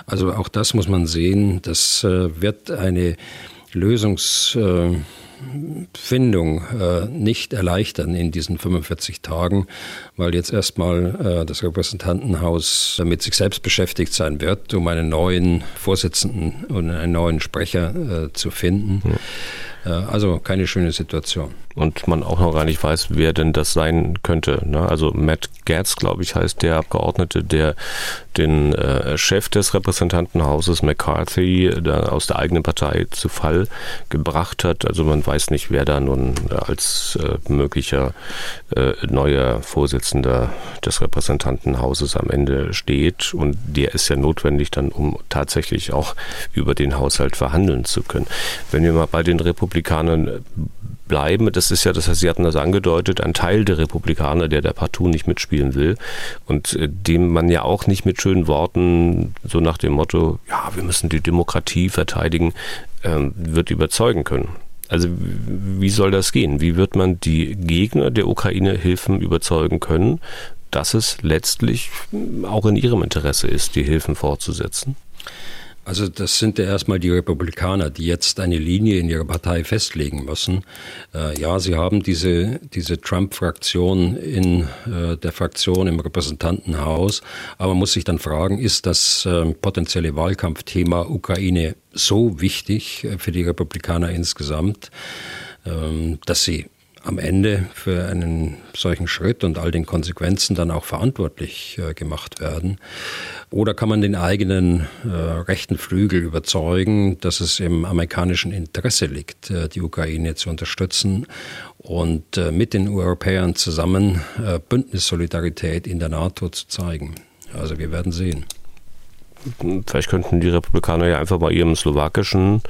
Also auch das muss man sehen. Das äh, wird eine Lösungs Findung äh, nicht erleichtern in diesen 45 Tagen, weil jetzt erstmal äh, das Repräsentantenhaus mit sich selbst beschäftigt sein wird, um einen neuen Vorsitzenden und einen neuen Sprecher äh, zu finden. Also keine schöne Situation. Und man auch noch gar nicht weiß, wer denn das sein könnte. Ne? Also Matt Gertz, glaube ich, heißt der Abgeordnete, der den äh, Chef des Repräsentantenhauses McCarthy aus der eigenen Partei zu Fall gebracht hat. Also man weiß nicht, wer da nun als äh, möglicher äh, neuer Vorsitzender des Repräsentantenhauses am Ende steht. Und der ist ja notwendig dann, um tatsächlich auch über den Haushalt verhandeln zu können. Wenn wir mal bei den Republikanern bleiben. Das ist ja, das heißt, Sie hatten das angedeutet, ein Teil der Republikaner, der der partout nicht mitspielen will und äh, dem man ja auch nicht mit schönen Worten so nach dem Motto, ja, wir müssen die Demokratie verteidigen, ähm, wird überzeugen können. Also wie soll das gehen? Wie wird man die Gegner der Ukraine-Hilfen überzeugen können, dass es letztlich auch in ihrem Interesse ist, die Hilfen fortzusetzen? Also das sind ja erstmal die Republikaner, die jetzt eine Linie in ihrer Partei festlegen müssen. Äh, ja, sie haben diese, diese Trump-Fraktion in äh, der Fraktion im Repräsentantenhaus, aber man muss sich dann fragen, ist das äh, potenzielle Wahlkampfthema Ukraine so wichtig äh, für die Republikaner insgesamt, ähm, dass sie am Ende für einen solchen Schritt und all den Konsequenzen dann auch verantwortlich äh, gemacht werden? Oder kann man den eigenen äh, rechten Flügel überzeugen, dass es im amerikanischen Interesse liegt, äh, die Ukraine zu unterstützen und äh, mit den Europäern zusammen äh, Bündnissolidarität in der NATO zu zeigen? Also wir werden sehen. Vielleicht könnten die Republikaner ja einfach bei ihrem slowakischen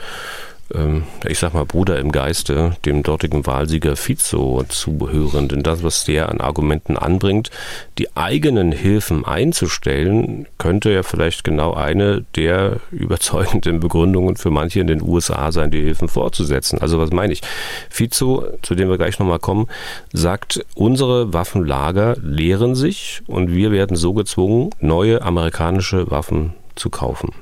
ähm, ich sag mal, Bruder im Geiste, dem dortigen Wahlsieger Fico zubehören. Denn das, was der an Argumenten anbringt, die eigenen Hilfen einzustellen, könnte ja vielleicht genau eine der überzeugenden Begründungen für manche in den USA sein, die Hilfen fortzusetzen. Also was meine ich? Fico, zu dem wir gleich nochmal kommen, sagt, unsere Waffenlager leeren sich und wir werden so gezwungen, neue amerikanische Waffen zu kaufen.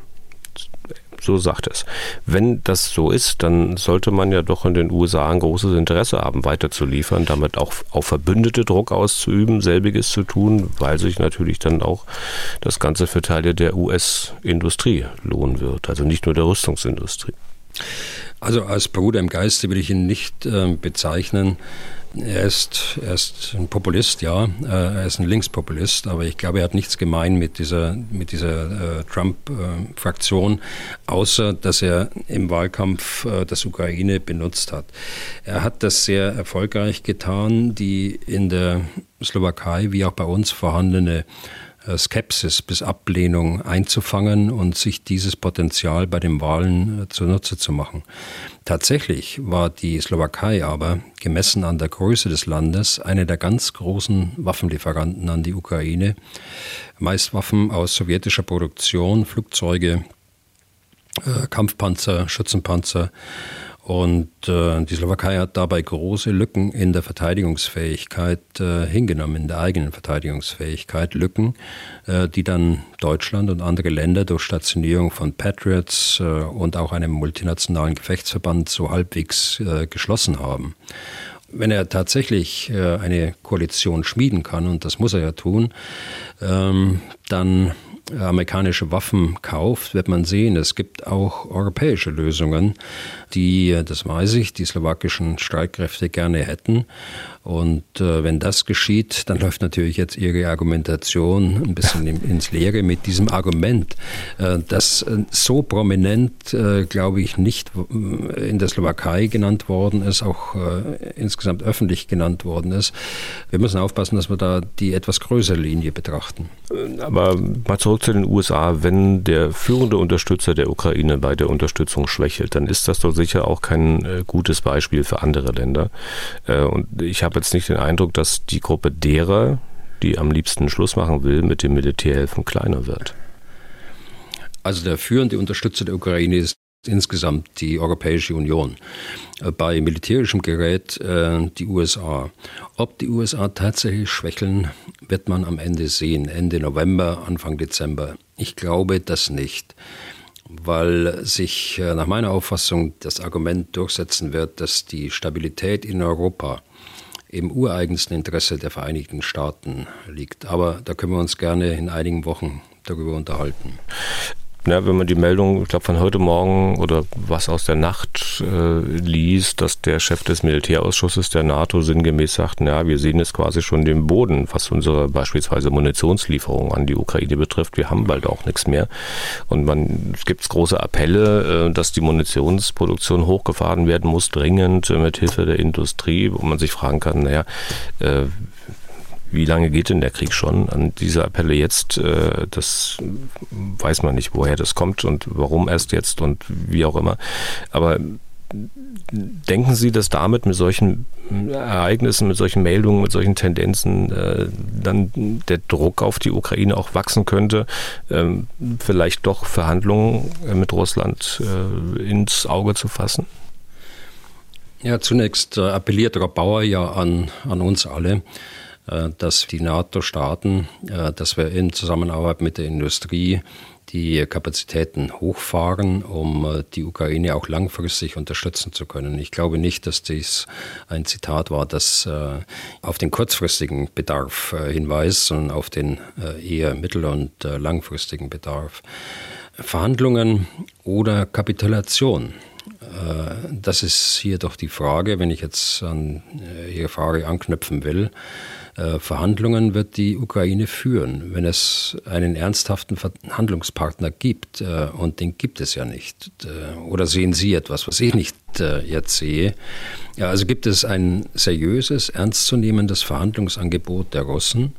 So sagt es. Wenn das so ist, dann sollte man ja doch in den USA ein großes Interesse haben, weiterzuliefern, damit auch auf Verbündete Druck auszuüben, selbiges zu tun, weil sich natürlich dann auch das Ganze für Teile der US-Industrie lohnen wird, also nicht nur der Rüstungsindustrie. Also als Bruder im Geiste will ich ihn nicht äh, bezeichnen. Er ist, er ist ein Populist, ja, äh, er ist ein Linkspopulist, aber ich glaube, er hat nichts gemein mit dieser, mit dieser äh, Trump-Fraktion, außer dass er im Wahlkampf äh, das Ukraine benutzt hat. Er hat das sehr erfolgreich getan, die in der Slowakei wie auch bei uns vorhandene äh, Skepsis bis Ablehnung einzufangen und sich dieses Potenzial bei den Wahlen äh, zunutze zu machen. Tatsächlich war die Slowakei aber, gemessen an der Größe des Landes, eine der ganz großen Waffenlieferanten an die Ukraine. Meist Waffen aus sowjetischer Produktion, Flugzeuge, äh, Kampfpanzer, Schützenpanzer und äh, die Slowakei hat dabei große Lücken in der Verteidigungsfähigkeit äh, hingenommen, in der eigenen Verteidigungsfähigkeit. Lücken, äh, die dann Deutschland und andere Länder durch Stationierung von Patriots äh, und auch einem multinationalen Gefechtsverband so halbwegs äh, geschlossen haben. Wenn er tatsächlich äh, eine Koalition schmieden kann, und das muss er ja tun, ähm, dann amerikanische Waffen kauft, wird man sehen, es gibt auch europäische Lösungen, die, das weiß ich, die slowakischen Streitkräfte gerne hätten. Und äh, wenn das geschieht, dann läuft natürlich jetzt Ihre Argumentation ein bisschen ins Leere mit diesem Argument, äh, das äh, so prominent, äh, glaube ich, nicht äh, in der Slowakei genannt worden ist, auch äh, insgesamt öffentlich genannt worden ist. Wir müssen aufpassen, dass wir da die etwas größere Linie betrachten. Aber mal zurück zu den USA, wenn der führende Unterstützer der Ukraine bei der Unterstützung schwächelt, dann ist das doch sicher auch kein gutes Beispiel für andere Länder. Und ich habe jetzt nicht den Eindruck, dass die Gruppe derer, die am liebsten Schluss machen will, mit dem Militärhelfen kleiner wird. Also der führende Unterstützer der Ukraine ist insgesamt die Europäische Union. Äh, bei militärischem Gerät äh, die USA. Ob die USA tatsächlich schwächeln, wird man am Ende sehen, Ende November, Anfang Dezember. Ich glaube das nicht, weil sich äh, nach meiner Auffassung das Argument durchsetzen wird, dass die Stabilität in Europa im ureigensten Interesse der Vereinigten Staaten liegt. Aber da können wir uns gerne in einigen Wochen darüber unterhalten ja, wenn man die Meldung, ich glaube von heute Morgen oder was aus der Nacht äh, liest, dass der Chef des Militärausschusses der NATO sinngemäß sagt, ja, wir sehen jetzt quasi schon den Boden, was unsere beispielsweise Munitionslieferung an die Ukraine betrifft. Wir haben bald auch nichts mehr. Und man es gibt große Appelle, äh, dass die Munitionsproduktion hochgefahren werden muss, dringend äh, mit Hilfe der Industrie, wo man sich fragen kann, naja, äh, wie lange geht denn der Krieg schon? An diese Appelle jetzt, äh, das weiß man nicht, woher das kommt und warum erst jetzt und wie auch immer. Aber denken Sie, dass damit mit solchen Ereignissen, mit solchen Meldungen, mit solchen Tendenzen äh, dann der Druck auf die Ukraine auch wachsen könnte, ähm, vielleicht doch Verhandlungen mit Russland äh, ins Auge zu fassen? Ja, zunächst appelliert Rob Bauer ja an, an uns alle, äh, dass die NATO-Staaten, äh, dass wir in Zusammenarbeit mit der Industrie die Kapazitäten hochfahren, um äh, die Ukraine auch langfristig unterstützen zu können. Ich glaube nicht, dass dies ein Zitat war, das auf den kurzfristigen Bedarf hinweist, sondern auf den eher mittel- und langfristigen Bedarf. Verhandlungen oder Kapitulation. Das ist hier doch die Frage, wenn ich jetzt an Ihre Frage anknüpfen will. Äh, Verhandlungen wird die Ukraine führen, wenn es einen ernsthaften Verhandlungspartner gibt. Äh, und den gibt es ja nicht. Äh, oder sehen Sie etwas, was ich nicht jetzt sehe? Ja, also gibt es ein seriöses, ernstzunehmendes Verhandlungsangebot der Russen,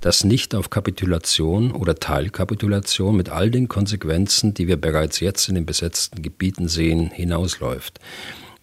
das nicht auf Kapitulation oder Teilkapitulation mit all den Konsequenzen, die wir bereits jetzt in den besetzten Gebieten sehen, hinausläuft.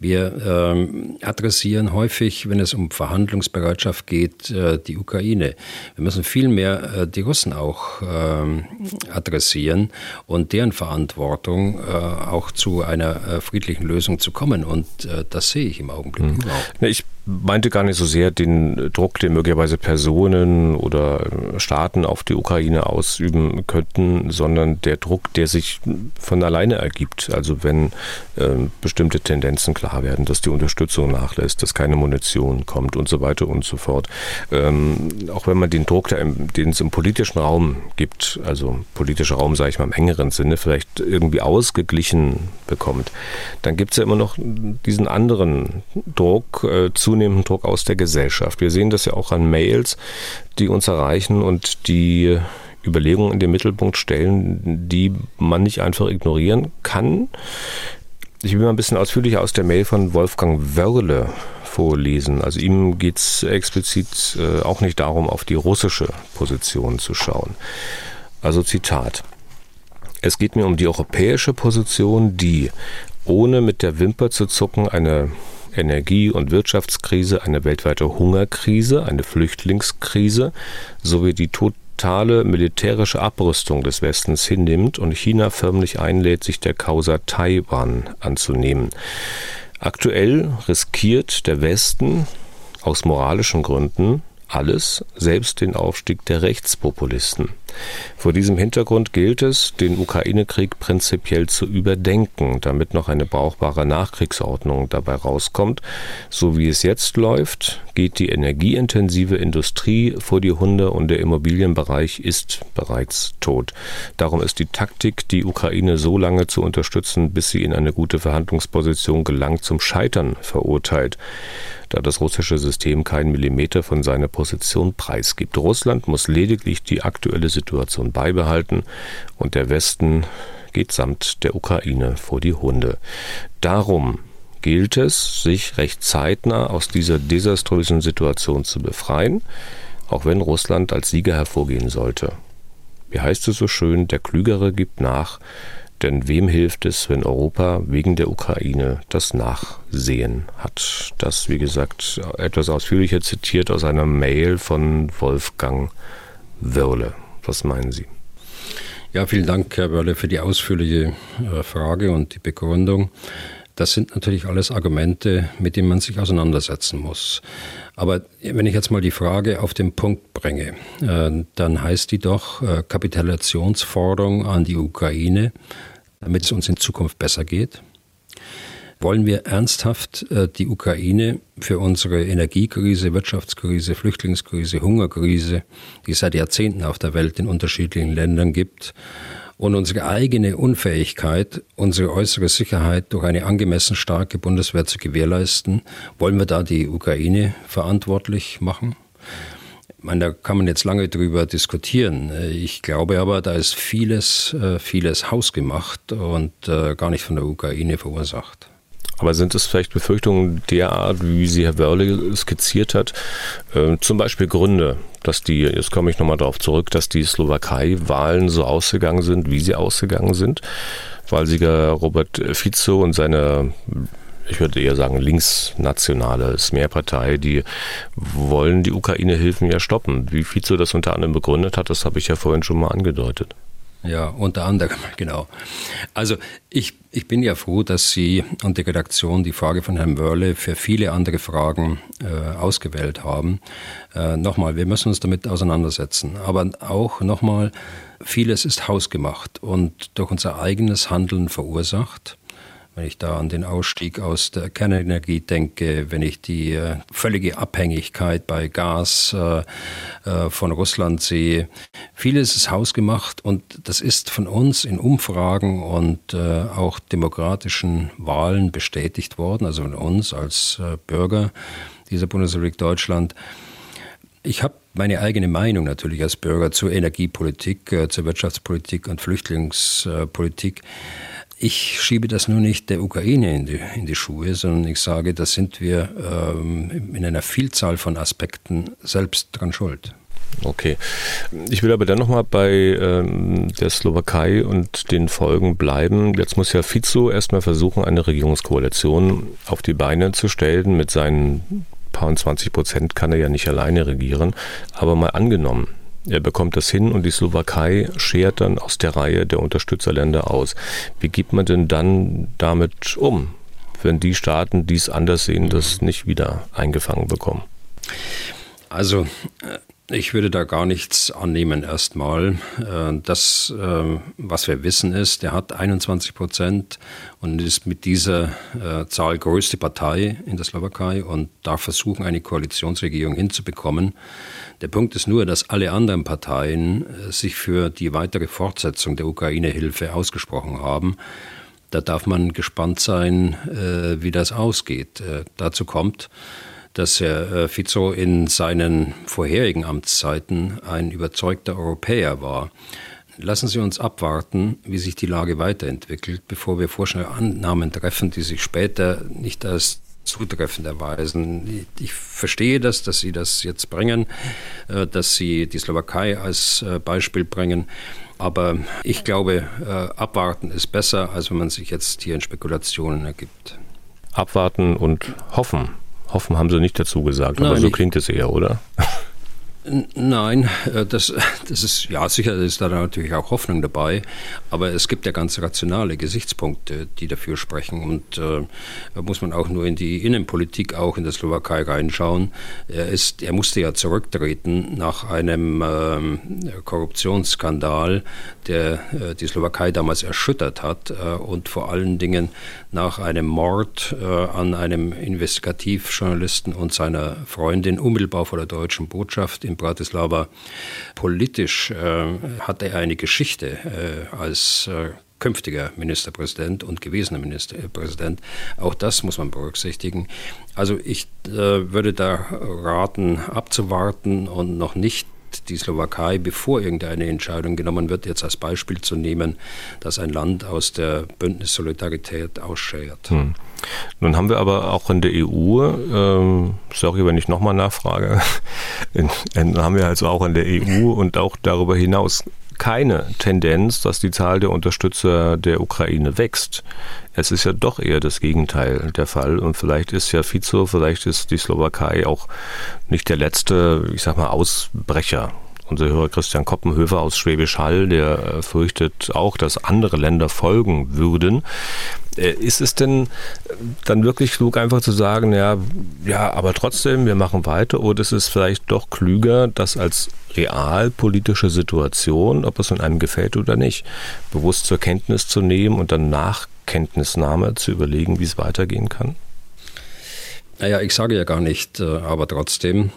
Wir ähm, adressieren häufig, wenn es um Verhandlungsbereitschaft geht, äh, die Ukraine. Wir müssen vielmehr äh, die Russen auch ähm, adressieren und deren Verantwortung äh, auch zu einer äh, friedlichen Lösung zu kommen. Und äh, das sehe ich im Augenblick mhm. überhaupt. Ich meinte gar nicht so sehr den Druck, den möglicherweise Personen oder Staaten auf die Ukraine ausüben könnten, sondern der Druck, der sich von alleine ergibt. Also wenn äh, bestimmte Tendenzen klar werden, dass die Unterstützung nachlässt, dass keine Munition kommt und so weiter und so fort. Ähm, auch wenn man den Druck, den es im politischen Raum gibt, also politischer Raum, sage ich mal im engeren Sinne, vielleicht irgendwie ausgeglichen bekommt, dann gibt es ja immer noch diesen anderen Druck äh, zu zunehmenden Druck aus der Gesellschaft. Wir sehen das ja auch an Mails, die uns erreichen und die Überlegungen in den Mittelpunkt stellen, die man nicht einfach ignorieren kann. Ich will mal ein bisschen ausführlicher aus der Mail von Wolfgang Wörle vorlesen. Also ihm geht es explizit äh, auch nicht darum, auf die russische Position zu schauen. Also Zitat. Es geht mir um die europäische Position, die, ohne mit der Wimper zu zucken, eine Energie- und Wirtschaftskrise, eine weltweite Hungerkrise, eine Flüchtlingskrise sowie die totale militärische Abrüstung des Westens hinnimmt und China förmlich einlädt, sich der Causa Taiwan anzunehmen. Aktuell riskiert der Westen aus moralischen Gründen alles, selbst den Aufstieg der Rechtspopulisten. Vor diesem Hintergrund gilt es, den Ukraine-Krieg prinzipiell zu überdenken, damit noch eine brauchbare Nachkriegsordnung dabei rauskommt. So wie es jetzt läuft, geht die energieintensive Industrie vor die Hunde und der Immobilienbereich ist bereits tot. Darum ist die Taktik, die Ukraine so lange zu unterstützen, bis sie in eine gute Verhandlungsposition gelangt, zum Scheitern verurteilt da das russische System keinen Millimeter von seiner Position preisgibt. Russland muss lediglich die aktuelle Situation beibehalten und der Westen geht samt der Ukraine vor die Hunde. Darum gilt es, sich recht zeitnah aus dieser desaströsen Situation zu befreien, auch wenn Russland als Sieger hervorgehen sollte. Wie heißt es so schön, der Klügere gibt nach, denn wem hilft es, wenn Europa wegen der Ukraine das Nachsehen hat? Das, wie gesagt, etwas ausführlicher zitiert aus einer Mail von Wolfgang Wörle. Was meinen Sie? Ja, vielen Dank, Herr Wörle, für die ausführliche äh, Frage und die Begründung. Das sind natürlich alles Argumente, mit denen man sich auseinandersetzen muss. Aber wenn ich jetzt mal die Frage auf den Punkt bringe, äh, dann heißt die doch äh, Kapitulationsforderung an die Ukraine, damit es uns in Zukunft besser geht. Wollen wir ernsthaft äh, die Ukraine für unsere Energiekrise, Wirtschaftskrise, Flüchtlingskrise, Hungerkrise, die es seit Jahrzehnten auf der Welt in unterschiedlichen Ländern gibt, und unsere eigene Unfähigkeit, unsere äußere Sicherheit durch eine angemessen starke Bundeswehr zu gewährleisten, wollen wir da die Ukraine verantwortlich machen? Ich meine, da kann man jetzt lange drüber diskutieren. Ich glaube aber, da ist vieles, äh, vieles hausgemacht und äh, gar nicht von der Ukraine verursacht. Aber sind es vielleicht Befürchtungen der Art, wie sie Herr Wörle skizziert hat? Äh, zum Beispiel Gründe, dass die, jetzt komme ich nochmal darauf zurück, dass die Slowakei-Wahlen so ausgegangen sind, wie sie ausgegangen sind. Wahlsieger Robert Fico und seine ich würde eher sagen, linksnationale Smearpartei, die wollen die Ukraine-Hilfen ja stoppen. Wie Fico das unter anderem begründet hat, das habe ich ja vorhin schon mal angedeutet. Ja, unter anderem, genau. Also ich, ich bin ja froh, dass Sie und die Redaktion die Frage von Herrn Wörle für viele andere Fragen äh, ausgewählt haben. Äh, nochmal, wir müssen uns damit auseinandersetzen. Aber auch nochmal, vieles ist hausgemacht und durch unser eigenes Handeln verursacht. Wenn ich da an den Ausstieg aus der Kernenergie denke, wenn ich die äh, völlige Abhängigkeit bei Gas äh, äh, von Russland sehe, vieles ist hausgemacht und das ist von uns in Umfragen und äh, auch demokratischen Wahlen bestätigt worden, also von uns als äh, Bürger dieser Bundesrepublik Deutschland. Ich habe meine eigene Meinung natürlich als Bürger zur Energiepolitik, äh, zur Wirtschaftspolitik und Flüchtlingspolitik. Ich schiebe das nur nicht der Ukraine in die, in die Schuhe, sondern ich sage, da sind wir ähm, in einer Vielzahl von Aspekten selbst dran schuld. Okay. Ich will aber dann nochmal bei ähm, der Slowakei und den Folgen bleiben. Jetzt muss ja Fico erstmal versuchen, eine Regierungskoalition auf die Beine zu stellen. Mit seinen paar 20 Prozent kann er ja nicht alleine regieren. Aber mal angenommen, er bekommt das hin und die Slowakei schert dann aus der Reihe der Unterstützerländer aus. Wie geht man denn dann damit um, wenn die Staaten, die es anders sehen, das nicht wieder eingefangen bekommen? Also äh, ich würde da gar nichts annehmen erstmal. Äh, das, äh, was wir wissen ist, der hat 21 Prozent und ist mit dieser äh, Zahl größte Partei in der Slowakei und darf versuchen, eine Koalitionsregierung hinzubekommen. Der Punkt ist nur, dass alle anderen Parteien sich für die weitere Fortsetzung der Ukraine-Hilfe ausgesprochen haben. Da darf man gespannt sein, wie das ausgeht. Dazu kommt, dass Herr äh, Fico in seinen vorherigen Amtszeiten ein überzeugter Europäer war. Lassen Sie uns abwarten, wie sich die Lage weiterentwickelt, bevor wir vorschnell Annahmen treffen, die sich später nicht als zutreffend erweisen. Ich verstehe das, dass Sie das jetzt bringen, äh, dass Sie die Slowakei als äh, Beispiel bringen. Aber ich glaube, abwarten ist besser, als wenn man sich jetzt hier in Spekulationen ergibt. Abwarten und hoffen Hoffen haben sie nicht dazu gesagt, Nein, aber so klingt es eher, oder? Nein, äh, das, das ist, ja, sicher ist da natürlich auch Hoffnung dabei, aber es gibt ja ganz rationale Gesichtspunkte, die dafür sprechen und äh, muss man auch nur in die Innenpolitik auch in der Slowakei reinschauen. Er, ist, er musste ja zurücktreten nach einem äh, Korruptionsskandal, der äh, die Slowakei damals erschüttert hat äh, und vor allen Dingen nach einem Mord äh, an einem Investigativjournalisten und seiner Freundin unmittelbar vor der deutschen Botschaft in in Bratislava. Politisch äh, hat er eine Geschichte äh, als äh, künftiger Ministerpräsident und gewesener Ministerpräsident. Auch das muss man berücksichtigen. Also ich äh, würde da raten, abzuwarten und noch nicht die Slowakei, bevor irgendeine Entscheidung genommen wird, jetzt als Beispiel zu nehmen, dass ein Land aus der Bündnis Solidarität ausschert. Hm. Nun haben wir aber auch in der EU, ähm, sorry, wenn ich nochmal nachfrage, in, in, haben wir also auch in der EU und auch darüber hinaus keine Tendenz, dass die Zahl der Unterstützer der Ukraine wächst. Es ist ja doch eher das Gegenteil der Fall. Und vielleicht ist ja Fico, vielleicht ist die Slowakei auch nicht der letzte, ich sag mal, Ausbrecher unser Hörer Christian Koppenhöfer aus Schwäbisch Hall, der äh, fürchtet auch, dass andere Länder folgen würden. Äh, ist es denn dann wirklich klug, einfach zu sagen, ja, ja, aber trotzdem, wir machen weiter, oder ist es vielleicht doch klüger, das als realpolitische Situation, ob es in einem gefällt oder nicht, bewusst zur Kenntnis zu nehmen und dann nach Kenntnisnahme zu überlegen, wie es weitergehen kann? Naja, ich sage ja gar nicht, äh, aber trotzdem.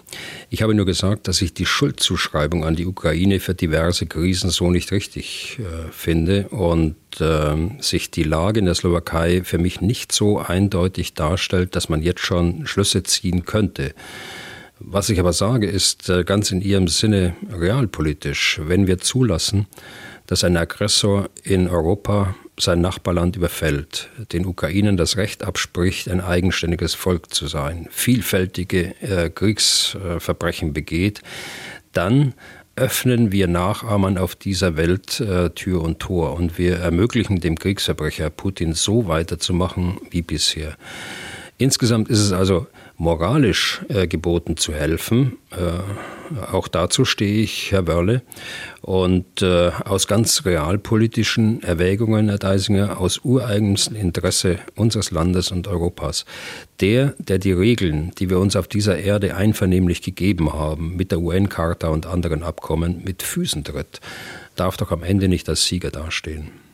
Ich habe nur gesagt, dass ich die Schuldzuschreibung an die Ukraine für diverse Krisen so nicht richtig äh, finde und äh, sich die Lage in der Slowakei für mich nicht so eindeutig darstellt, dass man jetzt schon Schlüsse ziehen könnte. Was ich aber sage, ist äh, ganz in ihrem Sinne realpolitisch. Wenn wir zulassen, dass ein Aggressor in Europa sein Nachbarland überfällt, den Ukrainern das Recht abspricht, ein eigenständiges Volk zu sein, vielfältige äh, Kriegsverbrechen begeht, dann öffnen wir Nachahmern auf dieser Welt äh, Tür und Tor und wir ermöglichen dem Kriegsverbrecher Putin so weiterzumachen wie bisher. Insgesamt ist es also moralisch äh, geboten zu helfen. Auch dazu stehe ich, Herr Wörle. Und äh, aus ganz realpolitischen Erwägungen, Herr Deisinger, aus ureigenstem Interesse unseres Landes und Europas. Der, der die Regeln, die wir uns auf dieser Erde einvernehmlich gegeben haben, mit der UN-Charta und anderen Abkommen, mit Füßen tritt, darf doch am Ende nicht als Sieger dastehen.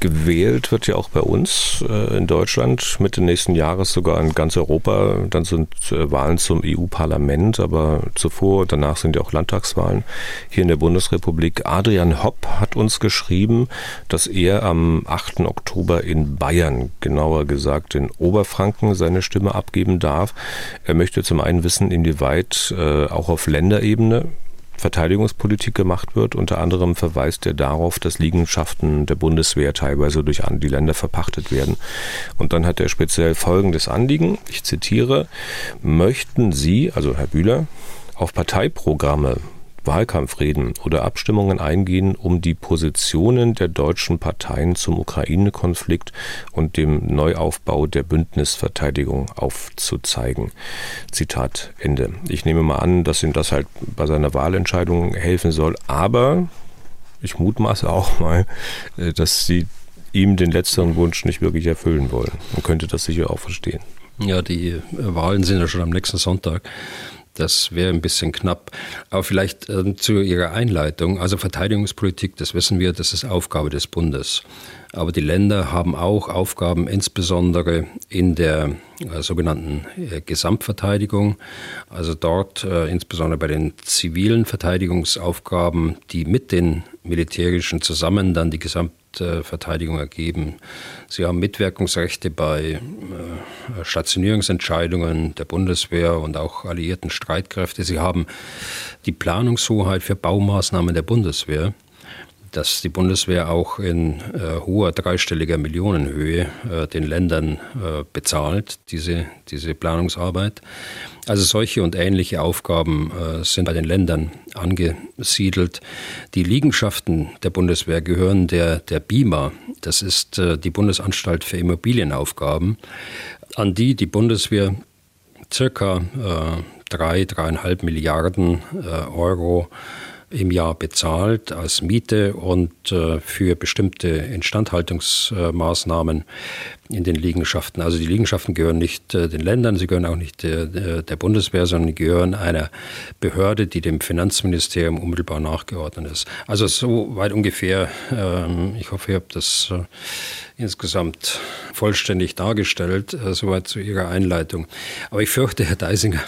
Gewählt wird ja auch bei uns äh, in Deutschland Mitte nächsten Jahres sogar in ganz Europa. Dann sind äh, Wahlen zum EU-Parlament, aber zuvor, danach sind ja auch Landtagswahlen hier in der Bundesrepublik. Adrian Hopp hat uns geschrieben, dass er am 8. Oktober in Bayern, genauer gesagt in Oberfranken, seine Stimme abgeben darf. Er möchte zum einen wissen, inwieweit äh, auch auf Länderebene Verteidigungspolitik gemacht wird. Unter anderem verweist er darauf, dass Liegenschaften der Bundeswehr teilweise durch die Länder verpachtet werden. Und dann hat er speziell folgendes Anliegen. Ich zitiere, möchten Sie, also Herr Bühler, auf Parteiprogramme Wahlkampfreden oder Abstimmungen eingehen, um die Positionen der deutschen Parteien zum Ukraine-Konflikt und dem Neuaufbau der Bündnisverteidigung aufzuzeigen. Zitat Ende. Ich nehme mal an, dass ihm das halt bei seiner Wahlentscheidung helfen soll, aber ich mutmaße auch mal, äh, dass sie ihm den letzteren Wunsch nicht wirklich erfüllen wollen. Man könnte das sicher auch verstehen. Ja, die äh, Wahlen sind ja schon am nächsten Sonntag. Das wäre ein bisschen knapp. Aber vielleicht äh, zu Ihrer Einleitung. Also Verteidigungspolitik, das wissen wir, das ist Aufgabe des Bundes. Aber die Länder haben auch Aufgaben, insbesondere in der äh, sogenannten äh, Gesamtverteidigung. Also dort, äh, insbesondere bei den zivilen Verteidigungsaufgaben, die mit den militärischen zusammen dann die Gesamt Verteidigung ergeben. Sie haben Mitwirkungsrechte bei äh, Stationierungsentscheidungen der Bundeswehr und auch alliierten Streitkräfte. Sie haben die Planungshoheit für Baumaßnahmen der Bundeswehr dass die Bundeswehr auch in äh, hoher dreistelliger Millionenhöhe äh, den Ländern äh, bezahlt, diese, diese Planungsarbeit. Also solche und ähnliche Aufgaben äh, sind bei den Ländern angesiedelt. Die Liegenschaften der Bundeswehr gehören der, der BIMA, das ist äh, die Bundesanstalt für Immobilienaufgaben, an die die Bundeswehr circa äh, drei, dreieinhalb Milliarden Euro im Jahr bezahlt als Miete und äh, für bestimmte Instandhaltungsmaßnahmen in den Liegenschaften. Also die Liegenschaften gehören nicht äh, den Ländern, sie gehören auch nicht der, Bundeswehr, sondern gehören einer Behörde, die dem Finanzministerium unmittelbar nachgeordnet ist. Also so weit ungefähr. Ähm, ich hoffe, ihr habt das äh, insgesamt vollständig dargestellt, soweit zu Ihrer Einleitung. Aber ich fürchte, Herr Deisinger,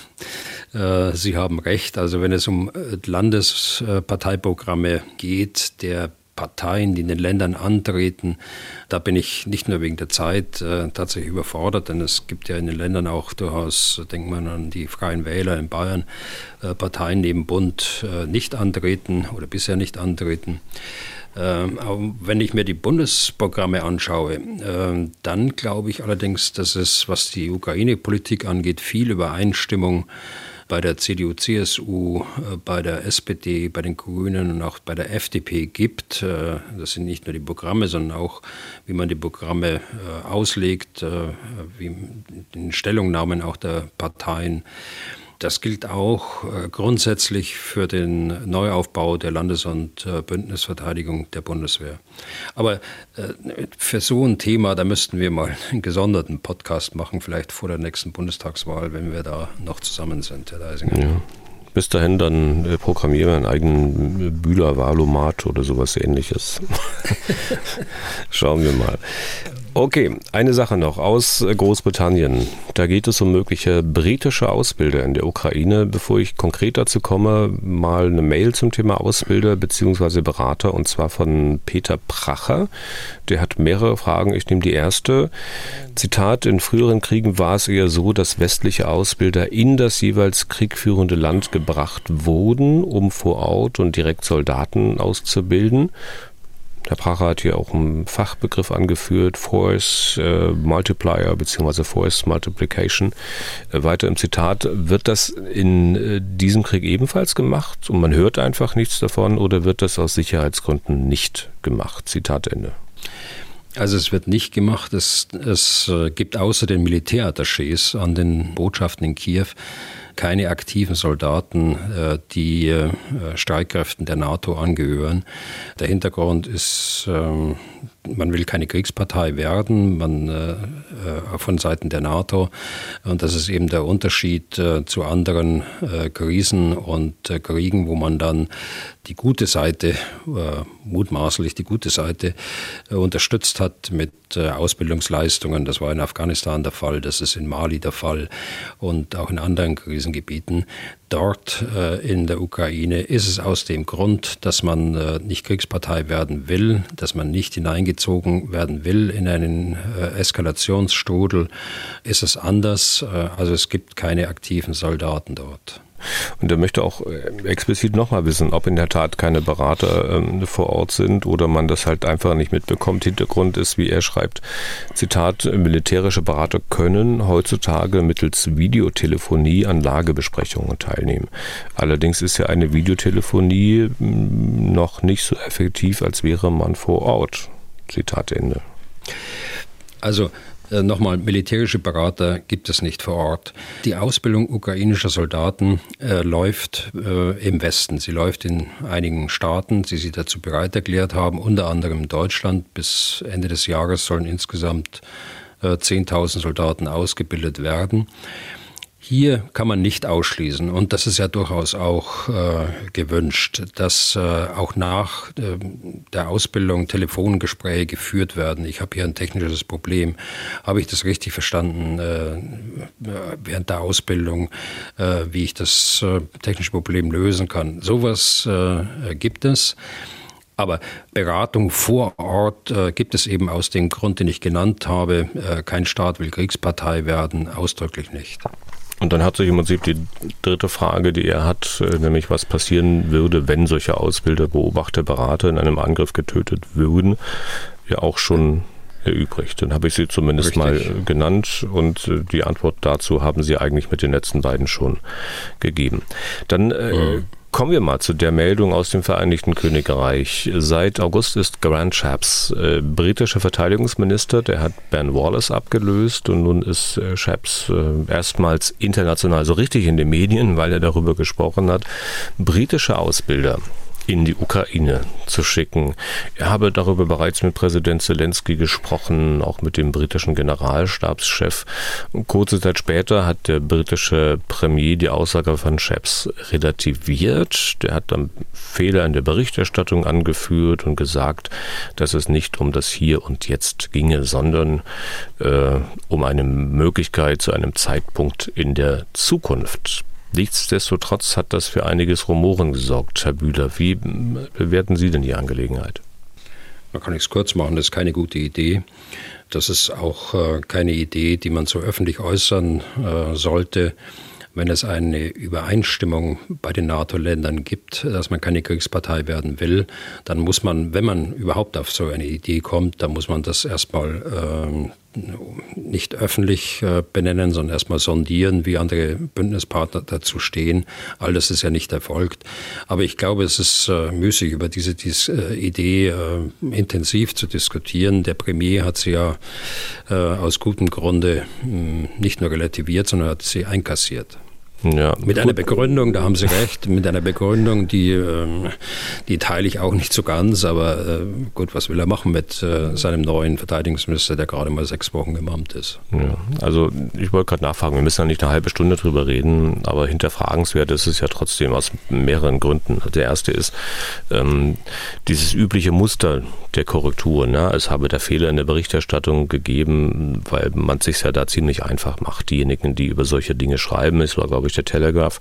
äh, Sie haben recht. Also wenn es um äh, Landesparteiprogramme geht, der Parteien, die in den Ländern antreten, da bin ich nicht nur wegen der Zeit äh, tatsächlich überfordert, denn es gibt ja in den Ländern auch durchaus, denkt man an die Freien Wähler in Bayern, äh, Parteien neben Bund äh, nicht antreten oder bisher nicht antreten. Ähm, wenn ich mir die Bundesprogramme anschaue, äh, dann glaube ich allerdings, dass es, was die Ukraine-Politik angeht, viel Übereinstimmung bei der CDU, CSU, äh, bei der SPD, bei den Grünen und auch bei der FDP gibt. Äh, das sind nicht nur die Programme, sondern auch, wie man die Programme äh, auslegt, wie den Stellungnahmen auch der Parteien. Das gilt auch äh, grundsätzlich für den Neuaufbau der Landes- und äh, Bündnisverteidigung der Bundeswehr. Aber äh, für so ein Thema, da müssten wir mal einen gesonderten Podcast machen, vielleicht vor der nächsten Bundestagswahl, wenn wir da noch zusammen sind, Herr Deisinger. Ja. Bis dahin dann äh, programmieren wir einen eigenen Bühler Valomat oder sowas ähnliches. Schauen wir mal. Okay, eine Sache noch aus Großbritannien. Da geht es um mögliche britische Ausbilder in der Ukraine. Bevor ich konkret dazu komme, mal eine Mail zum Thema Ausbilder bzw. Berater und zwar von Peter Pracher. Der hat mehrere Fragen. Ich nehme die erste. Zitat, in früheren Kriegen war es eher so, dass westliche Ausbilder in das jeweils kriegführende Land gebracht wurden, um vor Ort und direkt Soldaten auszubilden. Herr Pracher hat hier auch einen Fachbegriff angeführt, Force äh, Multiplier bzw. Force Multiplication. Äh, weiter im Zitat, wird das in äh, diesem Krieg ebenfalls gemacht und man hört einfach nichts davon oder wird das aus Sicherheitsgründen nicht gemacht? Zitat Ende. Also es wird nicht gemacht. Es, es äh, gibt außer den Militärattachés an den Botschaften in Kiew keine aktiven Soldaten, äh, die äh, Streitkräften der NATO angehören. Der Hintergrund ist, ähm, man will keine Kriegspartei werden, man äh, von Seiten der NATO. Und das ist eben der Unterschied zu anderen Krisen und Kriegen, wo man dann die gute Seite, mutmaßlich die gute Seite, unterstützt hat mit Ausbildungsleistungen. Das war in Afghanistan der Fall, das ist in Mali der Fall und auch in anderen Krisengebieten. Dort äh, in der Ukraine ist es aus dem Grund, dass man äh, nicht Kriegspartei werden will, dass man nicht hineingezogen werden will in einen äh, Eskalationsstrudel, ist es anders. Äh, also es gibt keine aktiven Soldaten dort. Und er möchte auch äh, explizit nochmal wissen, ob in der Tat keine Berater ähm, vor Ort sind oder man das halt einfach nicht mitbekommt. Hintergrund ist, wie er schreibt, Zitat, militärische Berater können heutzutage mittels Videotelefonie an Lagebesprechungen teilnehmen. Allerdings ist ja eine Videotelefonie hm, noch nicht so effektiv, als wäre man vor Ort. Zitat Ende. Also nochmal, militärische Berater gibt es nicht vor Ort. Die Ausbildung ukrainischer Soldaten äh, läuft äh, im Westen. Sie läuft in einigen Staaten, die sich dazu bereit erklärt haben, unter anderem Deutschland. Bis Ende des Jahres sollen insgesamt äh, 10.000 Soldaten ausgebildet werden. Hier kann man nicht ausschließen, und das ist ja durchaus auch äh, gewünscht, dass äh, auch nach äh, der Ausbildung Telefongespräche geführt werden. Ich habe hier ein technisches Problem. Habe ich das richtig verstanden äh, während der Ausbildung, äh, wie ich das äh, technische Problem lösen kann? Sowas gibt es. Aber Beratung vor Ort äh, gibt es eben aus dem Grund, den ich genannt habe. Äh, kein Staat will Kriegspartei werden, ausdrücklich nicht. Und dann hat sich im Prinzip die dritte Frage, die er hat, äh, nämlich was passieren würde, wenn solche Ausbilder, Beobachter, Berater in einem Angriff getötet würden, ja auch schon erübrigt. Dann habe ich sie zumindest Richtig. mal genannt und äh, die Antwort dazu haben Sie eigentlich mit den letzten beiden schon gegeben. Dann äh, mhm. Kommen wir mal zu der Meldung aus dem Vereinigten Königreich. Seit August ist Grant Shapps äh, britischer Verteidigungsminister. Der hat Ben Wallace abgelöst und nun ist äh, Shapps äh, erstmals international so richtig in den Medien, weil er darüber gesprochen hat. Britische Ausbilder in die Ukraine zu schicken. Er habe darüber bereits mit Präsident Zelensky gesprochen, auch mit dem britischen Generalstabschef. Kurze Zeit später hat der britische Premier die Aussage von Chaps relativiert. Der hat dann Fehler in der Berichterstattung angeführt und gesagt, dass es nicht um das Hier und Jetzt ginge, sondern äh, um eine Möglichkeit zu einem Zeitpunkt in der Zukunft. Nichtsdestotrotz hat das für einiges Rumoren gesorgt, Herr Bühler. Wie bewerten Sie denn die Angelegenheit? Man kann es kurz machen, das ist keine gute Idee. Das ist auch äh, keine Idee, die man so öffentlich äußern äh, sollte. Wenn es eine Übereinstimmung bei den NATO-Ländern gibt, dass man keine Kriegspartei werden will, dann muss man, wenn man überhaupt auf so eine Idee kommt, dann muss man das erstmal äh, nicht öffentlich äh, benennen, sondern erstmal sondieren, wie andere Bündnispartner dazu stehen. All das ist ja nicht erfolgt. Aber ich glaube, es ist äh, müßig, über diese, diese Idee intensiv zu diskutieren. Der Premier hat sie ja aus gutem Grunde hm, nicht nur relativiert, sondern hat sie einkassiert. Ja, mit einer Begründung, da haben Sie recht, mit einer Begründung, die, ähm, die teile ich auch nicht so ganz, aber äh, gut, was will er machen mit äh, seinem neuen Verteidigungsminister, der gerade mal sechs Wochen im Amt ist? Ja, also ich wollte gerade nachfragen, wir müssen ja nicht eine halbe Stunde drüber reden, aber hinterfragenswert ist es ja trotzdem aus mehreren Gründen. Der erste ist ähm, dieses übliche Muster der Korrektur. Ne? Es habe da Fehler in der Berichterstattung gegeben, weil man sich ja da ziemlich einfach macht. Diejenigen, die über solche Dinge schreiben, es war glaube ich durch der Telegraph,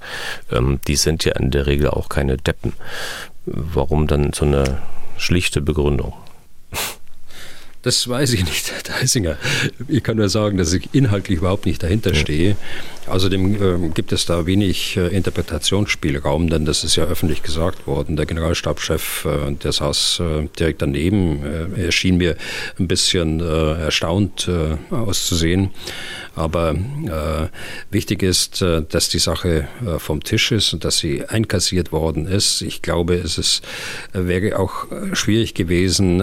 ähm, die sind ja in der Regel auch keine Deppen. Warum dann so eine schlichte Begründung? Das weiß ich nicht, Herr Deisinger. Ich kann nur sagen, dass ich inhaltlich überhaupt nicht dahinter stehe. Außerdem äh, gibt es da wenig äh, Interpretationsspielraum, denn das ist ja öffentlich gesagt worden. Der Generalstabschef, äh, der saß äh, direkt daneben. Äh, er schien mir ein bisschen äh, erstaunt auszusehen. Aber wichtig ist, dass die Sache vom Tisch ist und dass sie einkassiert worden ist. Ich glaube, es ist, wäre auch schwierig gewesen,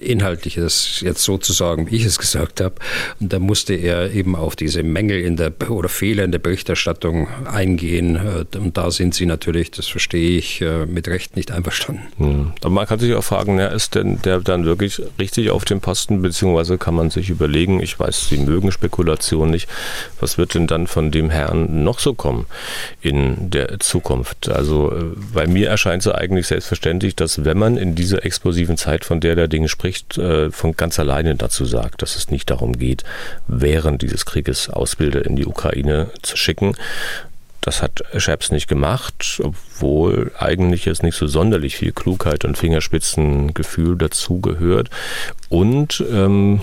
inhaltlich das jetzt so zu sagen, wie ich es gesagt habe. Und da musste er eben auf diese Mängel in der oder Fehler in der Berichterstattung eingehen. Äh, und da sind Sie natürlich, das verstehe ich, äh, mit Recht nicht einverstanden. Hm. Aber man kann sich auch fragen, ja, ist denn der dann wirklich richtig auf dem Posten, beziehungsweise kann man sich überlegen, ich weiß, Sie mögen Spekulation nicht, was wird denn dann von dem Herrn noch so kommen in der Zukunft? Also äh, bei mir erscheint es eigentlich selbstverständlich, dass wenn man in dieser explosiven Zeit, von der der Dinge spricht, von ganz alleine dazu sagt, dass es nicht darum geht, während dieses Krieges Ausbilder in die Ukraine zu schicken. Das hat Scheps nicht gemacht, obwohl eigentlich jetzt nicht so sonderlich viel Klugheit und Fingerspitzengefühl dazugehört. Und ähm,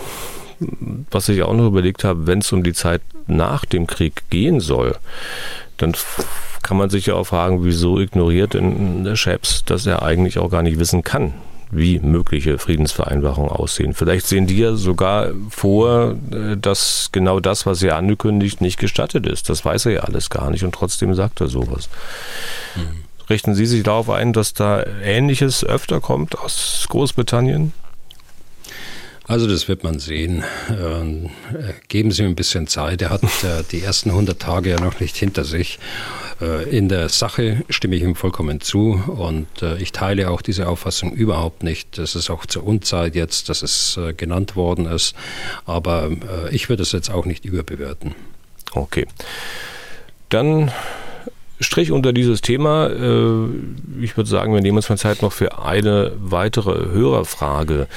was ich auch noch überlegt habe, wenn es um die Zeit nach dem Krieg gehen soll, dann kann man sich ja auch fragen, wieso ignoriert denn Scheps, dass er eigentlich auch gar nicht wissen kann, wie mögliche Friedensvereinbarungen aussehen. Vielleicht sehen die ja sogar vor, äh, dass genau das, was er ankündigt, nicht gestattet ist. Das weiß er ja alles gar nicht und trotzdem sagt er sowas. Mhm. Richten Sie sich darauf ein, dass da Ähnliches öfter kommt aus Großbritannien? Also das wird man sehen. Ähm, äh, geben Sie mir ein bisschen Zeit. Er hat äh, die ersten 100 Tage ja noch nicht hinter sich. Äh, in der Sache stimme ich ihm vollkommen zu und äh, ich teile auch diese Auffassung überhaupt nicht. Das ist auch zur Unzeit jetzt, dass es genannt worden ist. Aber ich würde es jetzt auch nicht überbewerten. Okay. Dann Strich unter dieses Thema. Ich würde sagen, wir nehmen uns mal Zeit noch für eine weitere Hörerfrage.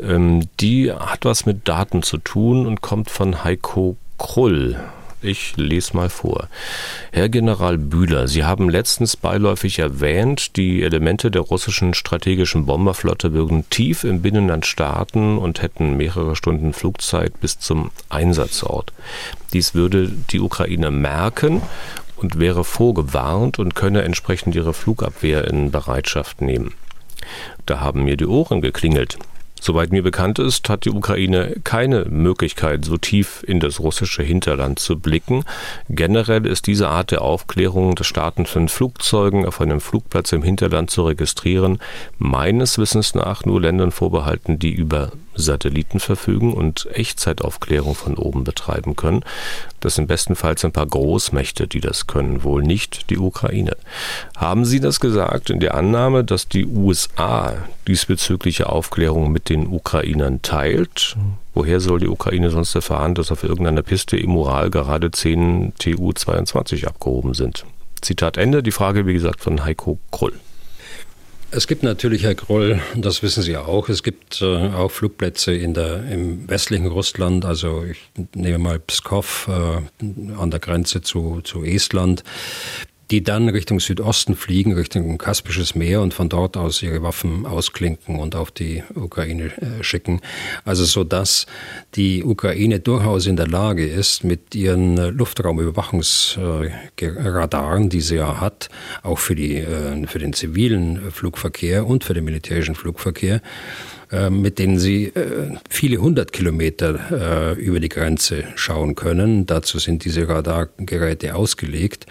Ähm, die hat was mit Daten zu tun und kommt von Heiko Krull. Ich lese mal vor. Herr General Bühler, Sie haben letztens beiläufig erwähnt, die Elemente der russischen strategischen Bomberflotte würden tief im Binnenland starten und hätten mehrere Stunden Flugzeit bis zum Einsatzort. Dies würde die Ukraine merken und wäre vorgewarnt und könne entsprechend ihre Flugabwehr in Bereitschaft nehmen. Da haben mir die Ohren geklingelt. Soweit mir bekannt ist, hat die Ukraine keine Möglichkeit, so tief in das russische Hinterland zu blicken. Generell ist diese Art der Aufklärung des Starten von Flugzeugen auf einem Flugplatz im Hinterland zu registrieren, meines Wissens nach nur Ländern vorbehalten, die über Satelliten verfügen und Echtzeitaufklärung von oben betreiben können. Das sind bestenfalls ein paar Großmächte, die das können, wohl nicht die Ukraine. Haben Sie das gesagt in der Annahme, dass die USA diesbezügliche Aufklärung mit den Ukrainern teilt? Woher soll die Ukraine sonst erfahren, dass auf irgendeiner Piste immoral gerade 10 TU-22 abgehoben sind? Zitat Ende. Die Frage, wie gesagt, von Heiko Krull. Es gibt natürlich, Herr Groll, das wissen Sie auch, es gibt äh, auch Flugplätze in der, im westlichen Russland, also ich nehme mal Pskov äh, an der Grenze zu, zu Estland. Die dann Richtung Südosten fliegen, Richtung Kaspisches Meer und von dort aus ihre Waffen ausklinken und auf die Ukraine äh, schicken. Also so dass die Ukraine durchaus in der Lage ist, mit ihren äh, Luftraumüberwachungsradaren, die sie ja hat, auch für, die, äh, für den zivilen Flugverkehr und für den militärischen Flugverkehr, mit denen sie viele hundert Kilometer über die Grenze schauen können. Dazu sind diese Radargeräte ausgelegt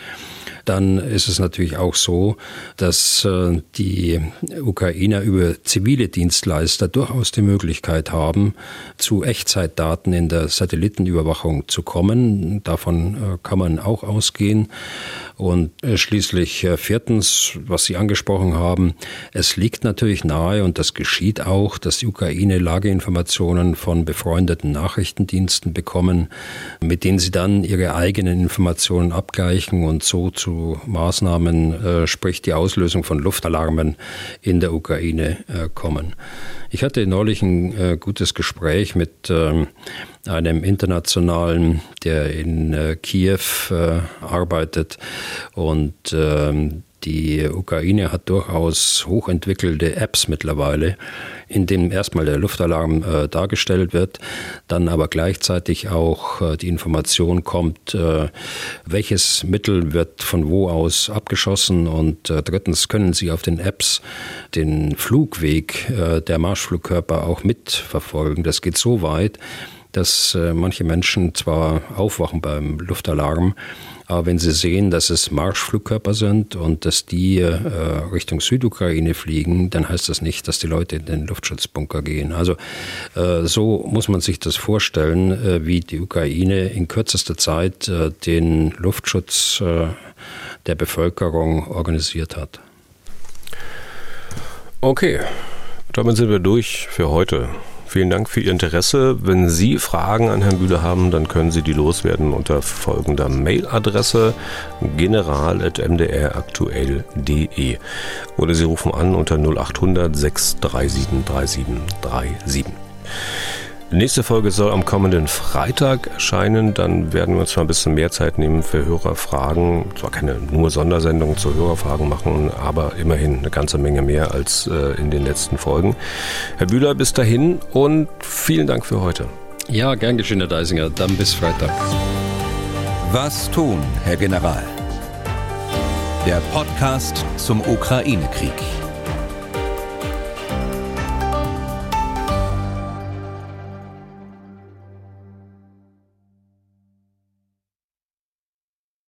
dann ist es natürlich auch so, dass äh, die Ukrainer über zivile Dienstleister durchaus die Möglichkeit haben, zu Echtzeitdaten in der Satellitenüberwachung zu kommen. Davon äh, kann man auch ausgehen. Und äh, schließlich viertens, was Sie angesprochen haben, es liegt natürlich nahe und das geschieht auch, dass die Ukraine Lageinformationen von befreundeten Nachrichtendiensten bekommen, mit denen sie dann ihre eigenen Informationen abgleichen und so zu Maßnahmen, äh, sprich die Auslösung von Luftalarmen in der Ukraine äh, kommen. Ich hatte neulich ein äh, gutes Gespräch mit ähm, einem internationalen, der in Kiew arbeitet und ähm, die Ukraine hat durchaus hochentwickelte Apps mittlerweile, in denen erstmal der Luftalarm äh, dargestellt wird, dann aber gleichzeitig auch äh, die Information kommt, äh, welches Mittel wird von wo aus abgeschossen und äh, drittens können Sie auf den Apps den Flugweg äh, der Marschflugkörper auch mitverfolgen. Das geht so weit, dass äh, manche Menschen zwar aufwachen beim Luftalarm, aber wenn sie sehen, dass es Marschflugkörper sind und dass die äh, Richtung Südukraine fliegen, dann heißt das nicht, dass die Leute in den Luftschutzbunker gehen. Also äh, so muss man sich das vorstellen, äh, wie die Ukraine in kürzester Zeit äh, den Luftschutz äh, der Bevölkerung organisiert hat. Okay, damit sind wir durch für heute. Vielen Dank für Ihr Interesse. Wenn Sie Fragen an Herrn Bühler haben, dann können Sie die loswerden unter folgender Mailadresse general.mdraktuell.de oder Sie rufen an unter 0800 637 3737. Die nächste Folge soll am kommenden Freitag erscheinen. Dann werden wir uns mal ein bisschen mehr Zeit nehmen für Hörerfragen. Zwar keine nur Sondersendung zu Hörerfragen machen, aber immerhin eine ganze Menge mehr als äh, in den letzten Folgen. Herr Bühler, bis dahin und vielen Dank für heute. Ja, gern geschehen, Herr Deisinger. Dann bis Freitag. Was tun, Herr General? Der Podcast zum Ukraine-Krieg.